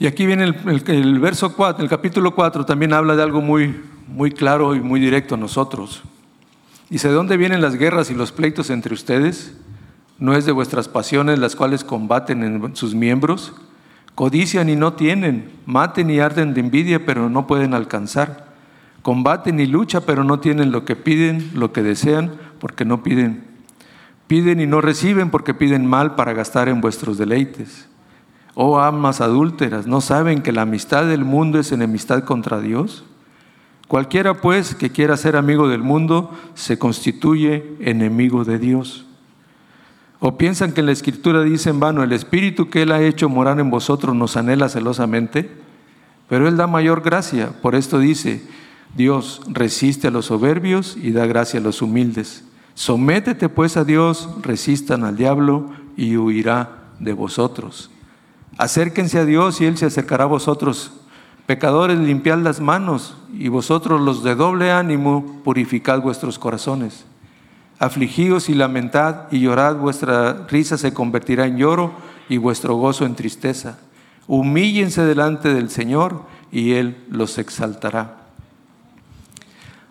Y aquí viene el, verso 4, el capítulo 4 también habla de algo muy, muy claro y muy directo a nosotros. Dice, ¿de dónde vienen las guerras y los pleitos entre ustedes? ¿No es de vuestras pasiones las cuales combaten en sus miembros? Codician y no tienen, maten y arden de envidia, pero no pueden alcanzar Combaten y luchan, pero no tienen lo que piden, lo que desean, porque no piden. Piden y no reciben porque piden mal para gastar en vuestros deleites. Oh amas adúlteras, ¿no saben que la amistad del mundo es enemistad contra Dios? Cualquiera pues que quiera ser amigo del mundo se constituye enemigo de Dios. ¿O piensan que en la escritura dice en vano, el espíritu que Él ha hecho morar en vosotros nos anhela celosamente? Pero Él da mayor gracia, por esto dice, Dios resiste a los soberbios y da gracia a los humildes. Sométete pues a Dios, resistan al diablo y huirá de vosotros. Acérquense a Dios y Él se acercará a vosotros. Pecadores, limpiad las manos y vosotros los de doble ánimo, purificad vuestros corazones. Afligíos y lamentad y llorad, vuestra risa se convertirá en lloro y vuestro gozo en tristeza. Humíllense delante del Señor y Él los exaltará.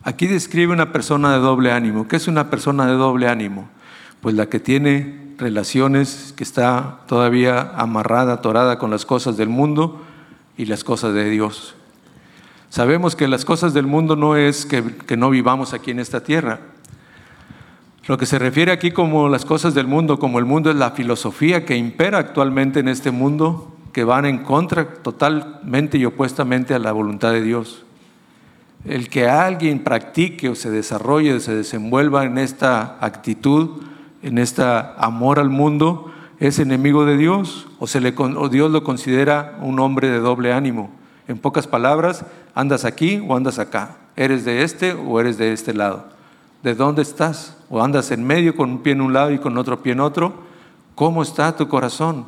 Aquí describe una persona de doble ánimo. ¿Qué es una persona de doble ánimo? Pues la que tiene relaciones, que está todavía amarrada, atorada con las cosas del mundo y las cosas de Dios. Sabemos que las cosas del mundo no es que, que no vivamos aquí en esta tierra. Lo que se refiere aquí como las cosas del mundo, como el mundo es la filosofía que impera actualmente en este mundo, que van en contra totalmente y opuestamente a la voluntad de Dios. El que alguien practique o se desarrolle o se desenvuelva en esta actitud, en este amor al mundo, es enemigo de Dios o, Dios lo considera un hombre de doble ánimo. En pocas palabras, andas aquí o andas acá. Eres de este o eres de este lado. ¿De dónde estás? ¿O andas en medio con un pie en un lado y con otro pie en otro? ¿Cómo está tu corazón?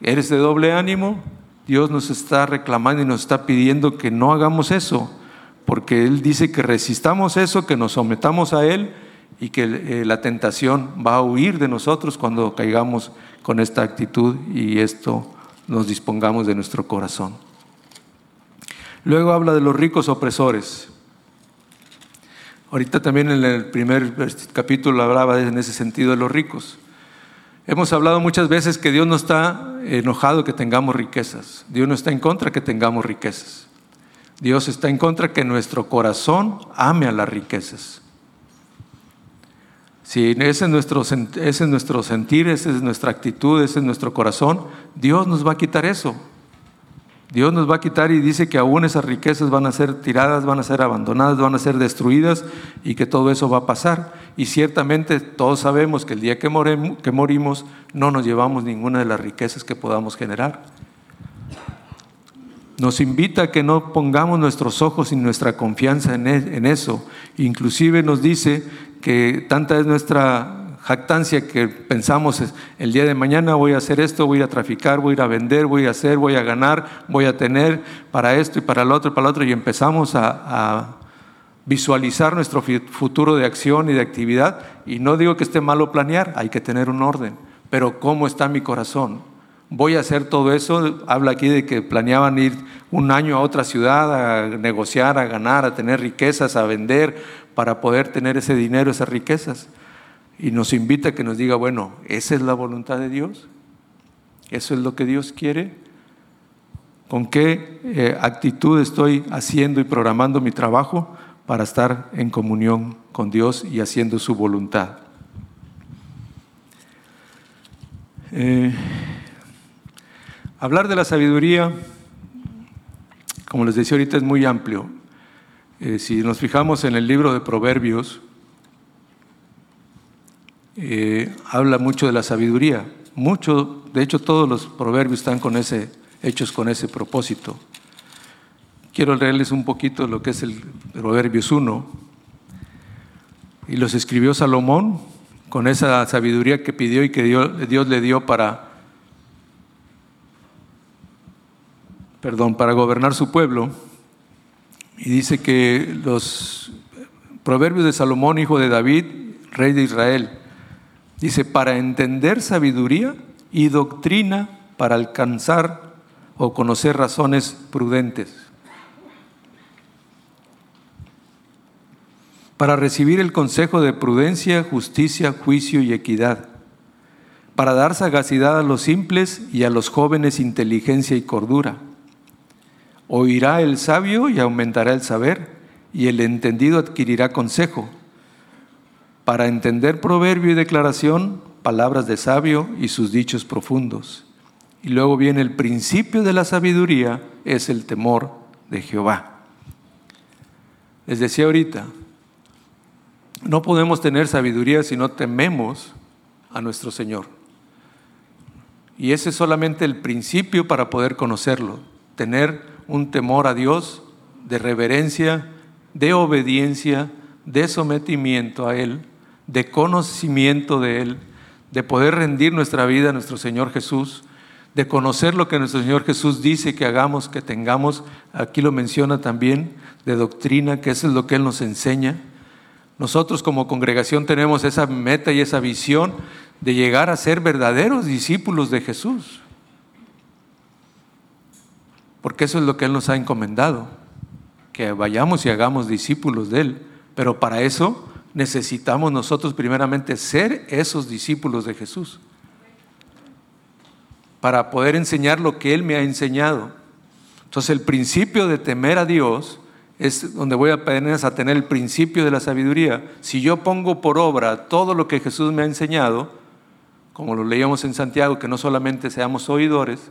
¿Eres de doble ánimo? Dios nos está reclamando y nos está pidiendo que no hagamos eso, porque Él dice que resistamos eso, que nos sometamos a Él y que eh, la tentación va a huir de nosotros cuando caigamos con esta actitud y esto nos dispongamos de nuestro corazón. Luego habla de los ricos opresores. Ahorita también en el primer capítulo hablaba en ese sentido de los ricos. Hemos hablado muchas veces que Dios no está enojado que tengamos riquezas. Dios no está en contra que tengamos riquezas. Dios está en contra que nuestro corazón ame a las riquezas. Si ese es, nuestro, nuestro sentir, esa es nuestra actitud, ese es nuestro corazón, Dios nos va a quitar eso. Dios nos va a quitar y dice que aún esas riquezas van a ser tiradas, van a ser abandonadas, van a ser destruidas y que todo eso va a pasar. Y ciertamente todos sabemos que el día que, que morimos no nos llevamos ninguna de las riquezas que podamos generar. Nos invita a que no pongamos nuestros ojos y nuestra confianza en, e, eso. Inclusive nos dice que tanta es nuestra jactancia que pensamos el día de mañana voy a hacer esto, voy a traficar, voy a ir a vender, voy a hacer, voy a ganar, voy a tener para esto y para el otro y para el otro y empezamos a, a visualizar nuestro futuro de acción y de actividad y no digo que esté malo planear, hay que tener un orden, pero ¿cómo está mi corazón? voy a hacer todo eso. Habla aquí de que planeaban ir un año a otra ciudad a negociar, a ganar, a tener riquezas, a vender, para poder tener ese dinero, esas riquezas. Y nos invita a que nos diga, bueno, ¿esa es la voluntad de Dios? ¿Eso es lo que Dios quiere? ¿Con qué eh, actitud estoy haciendo y programando mi trabajo para estar en comunión con Dios y haciendo su voluntad? Eh, Hablar de la sabiduría, como les decía ahorita, es muy amplio. Eh, si nos fijamos en el libro de Proverbios, eh, habla mucho de la sabiduría. Mucho, de hecho, todos los proverbios están con ese, hechos con ese propósito. Quiero leerles un poquito lo que es el Proverbios 1. Y los escribió Salomón con esa sabiduría que pidió y que Dios le dio para perdón, para gobernar su pueblo. Y dice que los proverbios de Salomón, hijo de David, rey de Israel, dice, para entender sabiduría y doctrina para alcanzar o conocer razones prudentes. Para recibir el consejo de prudencia, justicia, juicio y equidad. Para dar sagacidad a los simples y a los jóvenes inteligencia y cordura Oirá el sabio y aumentará el saber, y el entendido adquirirá consejo. Para entender proverbio y declaración, palabras de sabio y sus dichos profundos. Y luego viene el principio de la sabiduría, es el temor de Jehová. Les decía ahorita, no podemos tener sabiduría si no tememos a nuestro Señor. Y ese es solamente el principio para poder conocerlo, tener un temor a Dios, de reverencia, de obediencia, de sometimiento a Él, de conocimiento de Él, de poder rendir nuestra vida a nuestro Señor Jesús, de conocer lo que nuestro Señor Jesús dice que hagamos, que tengamos, aquí lo menciona también, de doctrina, que eso es lo que Él nos enseña. Nosotros como congregación tenemos esa meta y esa visión de llegar a ser verdaderos discípulos de Jesús porque eso es lo que Él nos ha encomendado, que vayamos y hagamos discípulos de Él. Pero para eso necesitamos nosotros primeramente ser esos discípulos de Jesús, para poder enseñar lo que Él me ha enseñado. Entonces el principio de temer a Dios es donde voy a apenas a tener el principio de la sabiduría. Si yo pongo por obra todo lo que Jesús me ha enseñado, como lo leíamos en Santiago, que no solamente seamos oidores,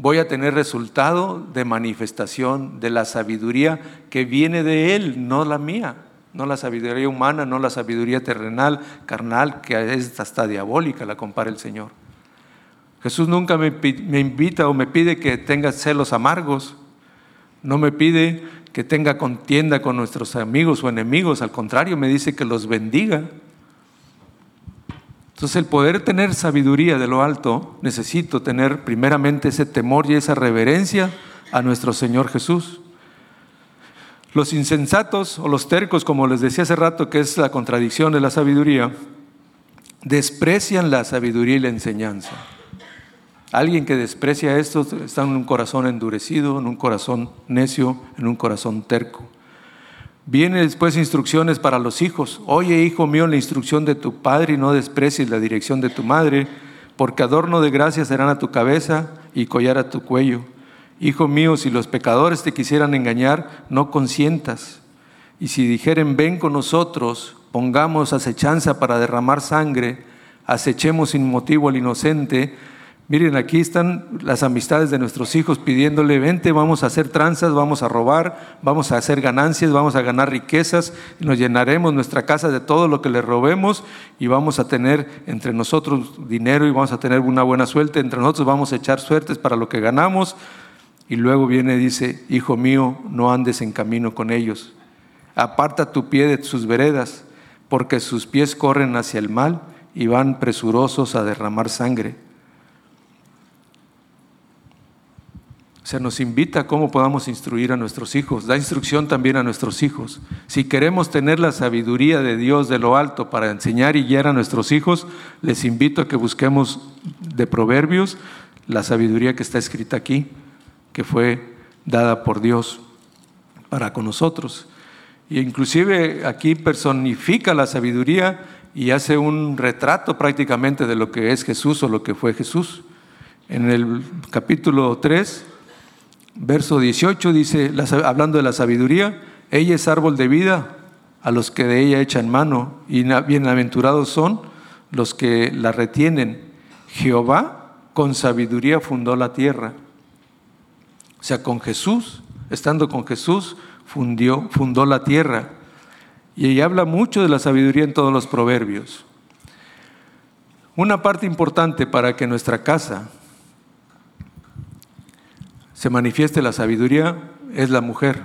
voy a tener resultado de manifestación de la sabiduría que viene de Él, no la mía, no la sabiduría humana, no la sabiduría terrenal, carnal, que es hasta diabólica, la compara el Señor. Jesús nunca me, me invita o me pide que tenga celos amargos, no me pide que tenga contienda con nuestros amigos o enemigos, al contrario, me dice que los bendiga. Entonces el poder tener sabiduría de lo alto, necesito tener primeramente ese temor y esa reverencia a nuestro Señor Jesús. Los insensatos o los tercos, como les decía hace rato, que es la contradicción de la sabiduría, desprecian la sabiduría y la enseñanza. Alguien que desprecia esto está en un corazón endurecido, en un corazón necio, en un corazón terco. Viene después instrucciones para los hijos. Oye, hijo mío, la instrucción de tu padre y no desprecies la dirección de tu madre, porque adorno de gracia serán a tu cabeza y collar a tu cuello. Hijo mío, si los pecadores te quisieran engañar, no consientas. Y si dijeren, ven con nosotros, pongamos acechanza para derramar sangre, acechemos sin motivo al inocente, Miren, aquí están las amistades de nuestros hijos pidiéndole, vente, vamos a hacer tranzas, vamos a robar, vamos a hacer ganancias, vamos a ganar riquezas, nos llenaremos nuestra casa de todo lo que le robemos y vamos a tener entre nosotros dinero y vamos a tener una buena suerte, entre nosotros vamos a echar suertes para lo que ganamos. Y luego viene y dice, hijo mío, no andes en camino con ellos, aparta tu pie de sus veredas, porque sus pies corren hacia el mal y van presurosos a derramar sangre. Se nos invita a cómo podamos instruir a nuestros hijos, da instrucción también a nuestros hijos. Si queremos tener la sabiduría de Dios de lo alto para enseñar y guiar a nuestros hijos, les invito a que busquemos de Proverbios la sabiduría que está escrita aquí, que fue dada por Dios para con nosotros. Y inclusive aquí personifica la sabiduría y hace un retrato prácticamente de lo que es Jesús o lo que fue Jesús. En el capítulo 3 Verso 18 dice, hablando de la sabiduría, ella es árbol de vida a los que de ella echan mano, y bienaventurados son los que la retienen. Jehová con sabiduría fundó la tierra. O sea, con Jesús, estando con Jesús, fundió, fundó la tierra. Y ella habla mucho de la sabiduría en todos los proverbios. Una parte importante para que nuestra casa se manifieste la sabiduría es la mujer.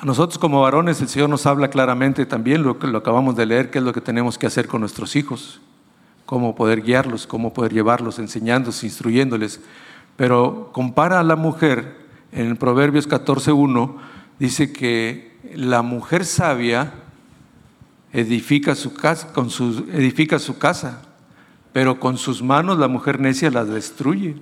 A nosotros como varones el Señor nos habla claramente también lo que lo acabamos de leer, qué es lo que tenemos que hacer con nuestros hijos, cómo poder guiarlos, cómo poder llevarlos, enseñándoles, instruyéndoles. Pero compara a la mujer en Proverbios 14.1, dice que la mujer sabia edifica su casa, edifica su casa, pero con sus manos la mujer necia la destruye.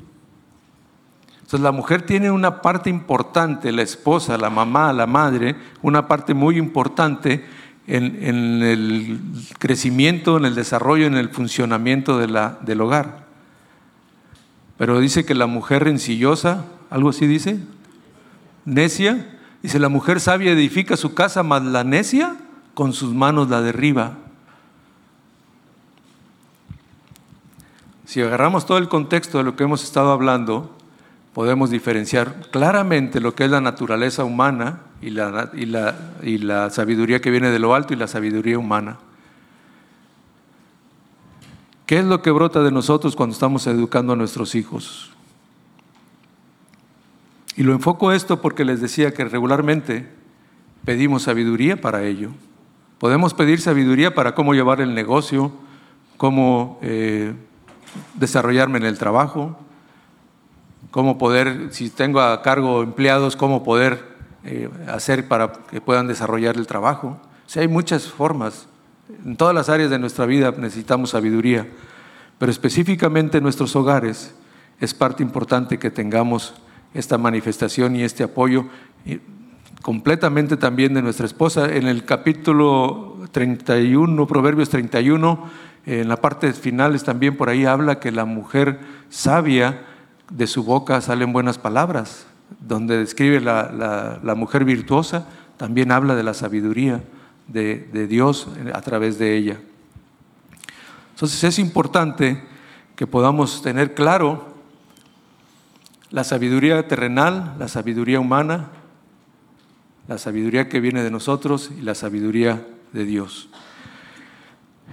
Entonces la mujer tiene una parte importante, la esposa, la mamá, la madre, una parte muy importante en, el crecimiento, en el desarrollo, en el funcionamiento del hogar. Pero dice que la mujer rencillosa, algo así dice, necia, dice la mujer sabia edifica su casa, mas la necia con sus manos la derriba. Si agarramos todo el contexto de lo que hemos estado hablando, podemos diferenciar claramente lo que es la naturaleza humana y la, y la, y la sabiduría que viene de lo alto y la sabiduría humana. ¿Qué es lo que brota de nosotros cuando estamos educando a nuestros hijos? Y lo enfoco esto porque les decía que regularmente pedimos sabiduría para ello. Podemos pedir sabiduría para cómo llevar el negocio, cómo eh, desarrollarme en el trabajo, cómo poder, si tengo a cargo empleados, cómo poder eh, hacer para que puedan desarrollar el trabajo. O hay muchas formas. En todas las áreas de nuestra vida necesitamos sabiduría, pero específicamente en nuestros hogares es parte importante que tengamos esta manifestación y este apoyo completamente también de nuestra esposa. En el capítulo 31, Proverbios 31, en la parte finales también por ahí habla que la mujer sabia de su boca salen buenas palabras. Donde describe la, la, mujer virtuosa, también habla de la sabiduría de, de Dios a través de ella. Entonces es importante que podamos tener claro la sabiduría terrenal, la sabiduría humana, la sabiduría que viene de nosotros y la sabiduría de Dios.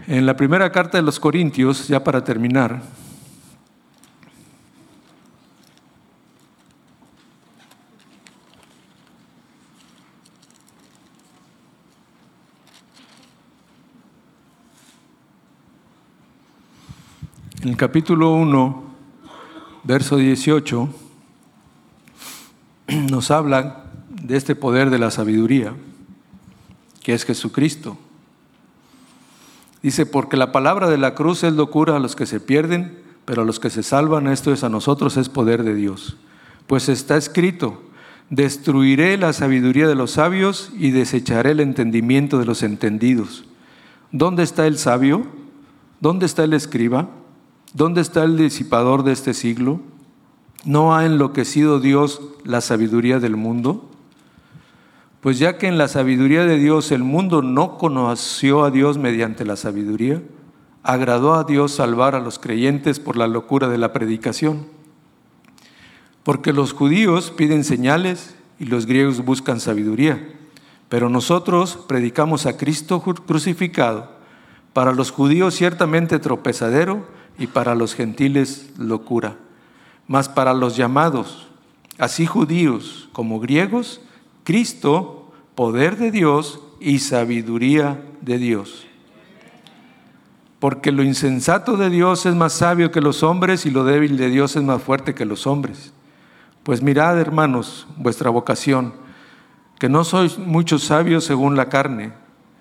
En la primera carta de los Corintios, ya para terminar, En el capítulo 1, verso 18, nos habla de este poder de la sabiduría, que es Jesucristo. Dice, porque la palabra de la cruz es locura a los que se pierden, pero a los que se salvan, esto es a nosotros, es poder de Dios. Pues está escrito, destruiré la sabiduría de los sabios y desecharé el entendimiento de los entendidos. ¿Dónde está el sabio? ¿Dónde está el escriba? ¿Dónde está el disipador de este siglo? ¿No ha enloquecido Dios la sabiduría del mundo? Pues ya que en la sabiduría de Dios el mundo no conoció a Dios mediante la sabiduría, agradó a Dios salvar a los creyentes por la locura de la predicación. Porque los judíos piden señales y los griegos buscan sabiduría, pero nosotros predicamos a Cristo crucificado, para los judíos ciertamente tropezadero y para los gentiles locura, mas para los llamados, así judíos como griegos, Cristo, poder de Dios y sabiduría de Dios. Porque lo insensato de Dios es más sabio que los hombres y lo débil de Dios es más fuerte que los hombres. Pues mirad, hermanos, vuestra vocación, que no sois muchos sabios según la carne,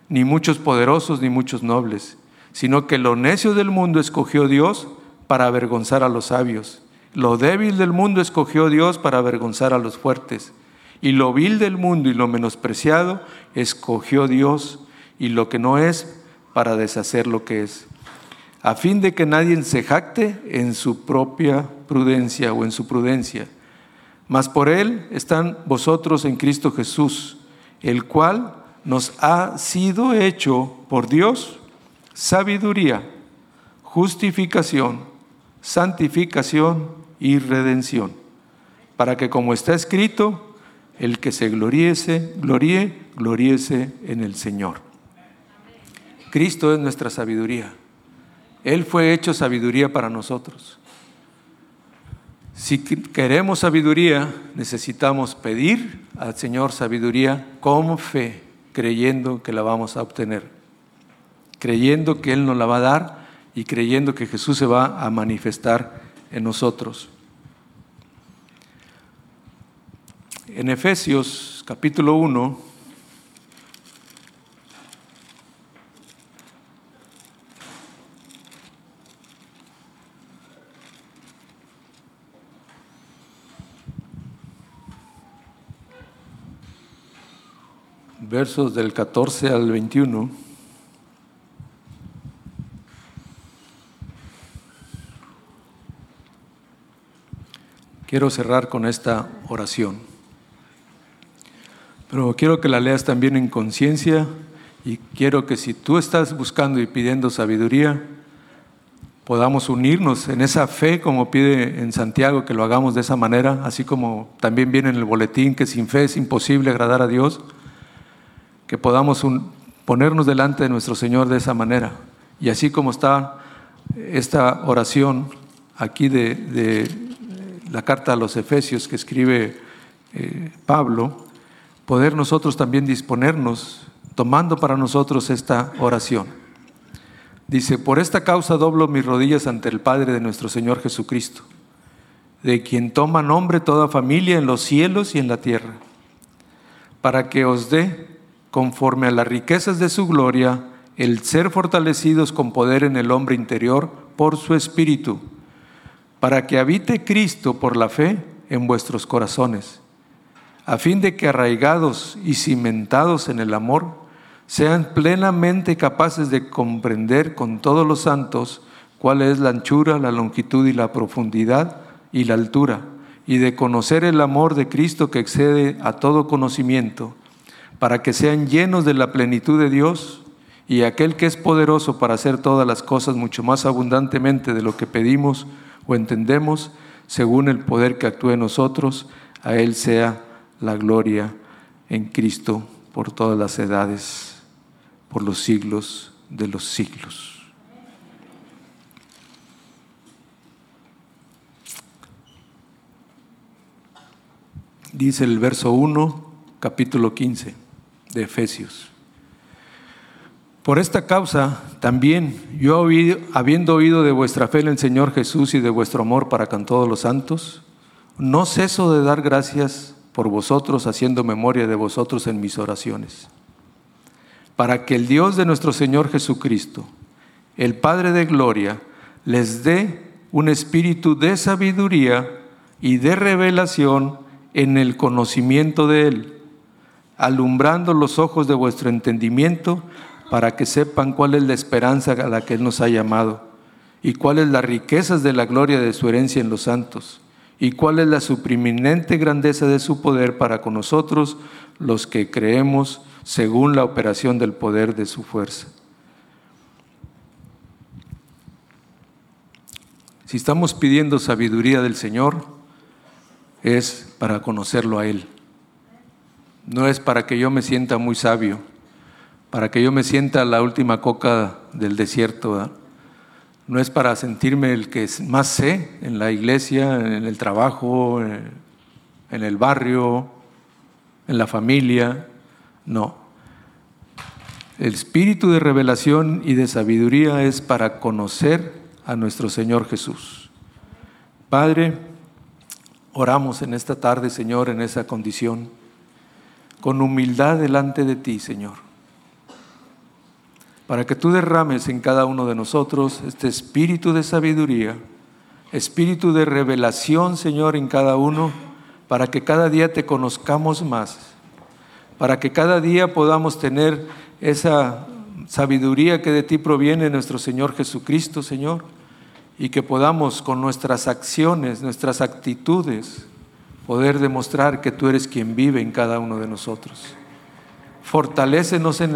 ni muchos poderosos, ni muchos nobles, sino que lo necio del mundo escogió Dios para avergonzar a los sabios. Lo débil del mundo escogió Dios para avergonzar a los fuertes y lo vil del mundo y lo menospreciado escogió Dios y lo que no es para deshacer lo que es, a fin de que nadie se jacte en su propia prudencia o en su prudencia. Mas por él están vosotros en Cristo Jesús, el cual nos ha sido hecho por Dios sabiduría, justificación, santificación y redención, para que como está escrito, el que se gloriese, gloríe, gloríese en el Señor. Cristo es nuestra sabiduría. Él fue hecho sabiduría para nosotros. Si queremos sabiduría, necesitamos pedir al Señor sabiduría con fe, creyendo que la vamos a obtener, creyendo que Él nos la va a dar y creyendo que Jesús se va a manifestar en nosotros. En Efesios capítulo 1, versos del 14 al 21. Quiero cerrar con esta oración. Pero quiero que la leas también en conciencia y quiero que si tú estás buscando y pidiendo sabiduría, podamos unirnos en esa fe como pide en Santiago que lo hagamos de esa manera, así como también viene en el boletín que sin fe es imposible agradar a Dios, que podamos ponernos delante de nuestro Señor de esa manera. Y así como está esta oración aquí de, la carta a los Efesios que escribe eh, Pablo, poder nosotros también disponernos tomando para nosotros esta oración. Dice, por esta causa doblo mis rodillas ante el Padre de nuestro Señor Jesucristo, de quien toma nombre toda familia en los cielos y en la tierra, para que os dé, conforme a las riquezas de su gloria, el ser fortalecidos con poder en el hombre interior por su Espíritu, para que habite Cristo por la fe en vuestros corazones a fin de que arraigados y cimentados en el amor, sean plenamente capaces de comprender con todos los santos cuál es la anchura, la longitud y la profundidad y la altura, y de conocer el amor de Cristo que excede a todo conocimiento, para que sean llenos de la plenitud de Dios y aquel que es poderoso para hacer todas las cosas mucho más abundantemente de lo que pedimos o entendemos, según el poder que actúe en nosotros, a Él sea la gloria en Cristo por todas las edades, por los siglos de los siglos. Dice el verso 1, capítulo 15 de Efesios. Por esta causa también yo, habiendo oído de vuestra fe en el Señor Jesús y de vuestro amor para con todos los santos, no ceso de dar gracias por vosotros, haciendo memoria de vosotros en mis oraciones, para que el Dios de nuestro Señor Jesucristo, el Padre de Gloria, les dé un espíritu de sabiduría y de revelación en el conocimiento de Él, alumbrando los ojos de vuestro entendimiento para que sepan cuál es la esperanza a la que Él nos ha llamado y cuáles las riquezas de la gloria de su herencia en los santos y cuál es la supriminente grandeza de su poder para con nosotros los que creemos según la operación del poder de su fuerza. Si estamos pidiendo sabiduría del Señor, es para conocerlo a Él. No es para que yo me sienta muy sabio, para que yo me sienta la última coca del desierto. No es para sentirme el que más sé en la iglesia, en el trabajo, en el barrio, en la familia. No. El espíritu de revelación y de sabiduría es para conocer a nuestro Señor Jesús. Padre, oramos en esta tarde, Señor, en esa condición, con humildad delante de ti, Señor, para que tú derrames en cada uno de nosotros este espíritu de sabiduría, espíritu de revelación, Señor, en cada uno, para que cada día te conozcamos más, para que cada día podamos tener esa sabiduría que de ti proviene nuestro Señor Jesucristo, Señor, y que podamos con nuestras acciones, nuestras actitudes, poder demostrar que tú eres quien vive en cada uno de nosotros. Fortalécenos en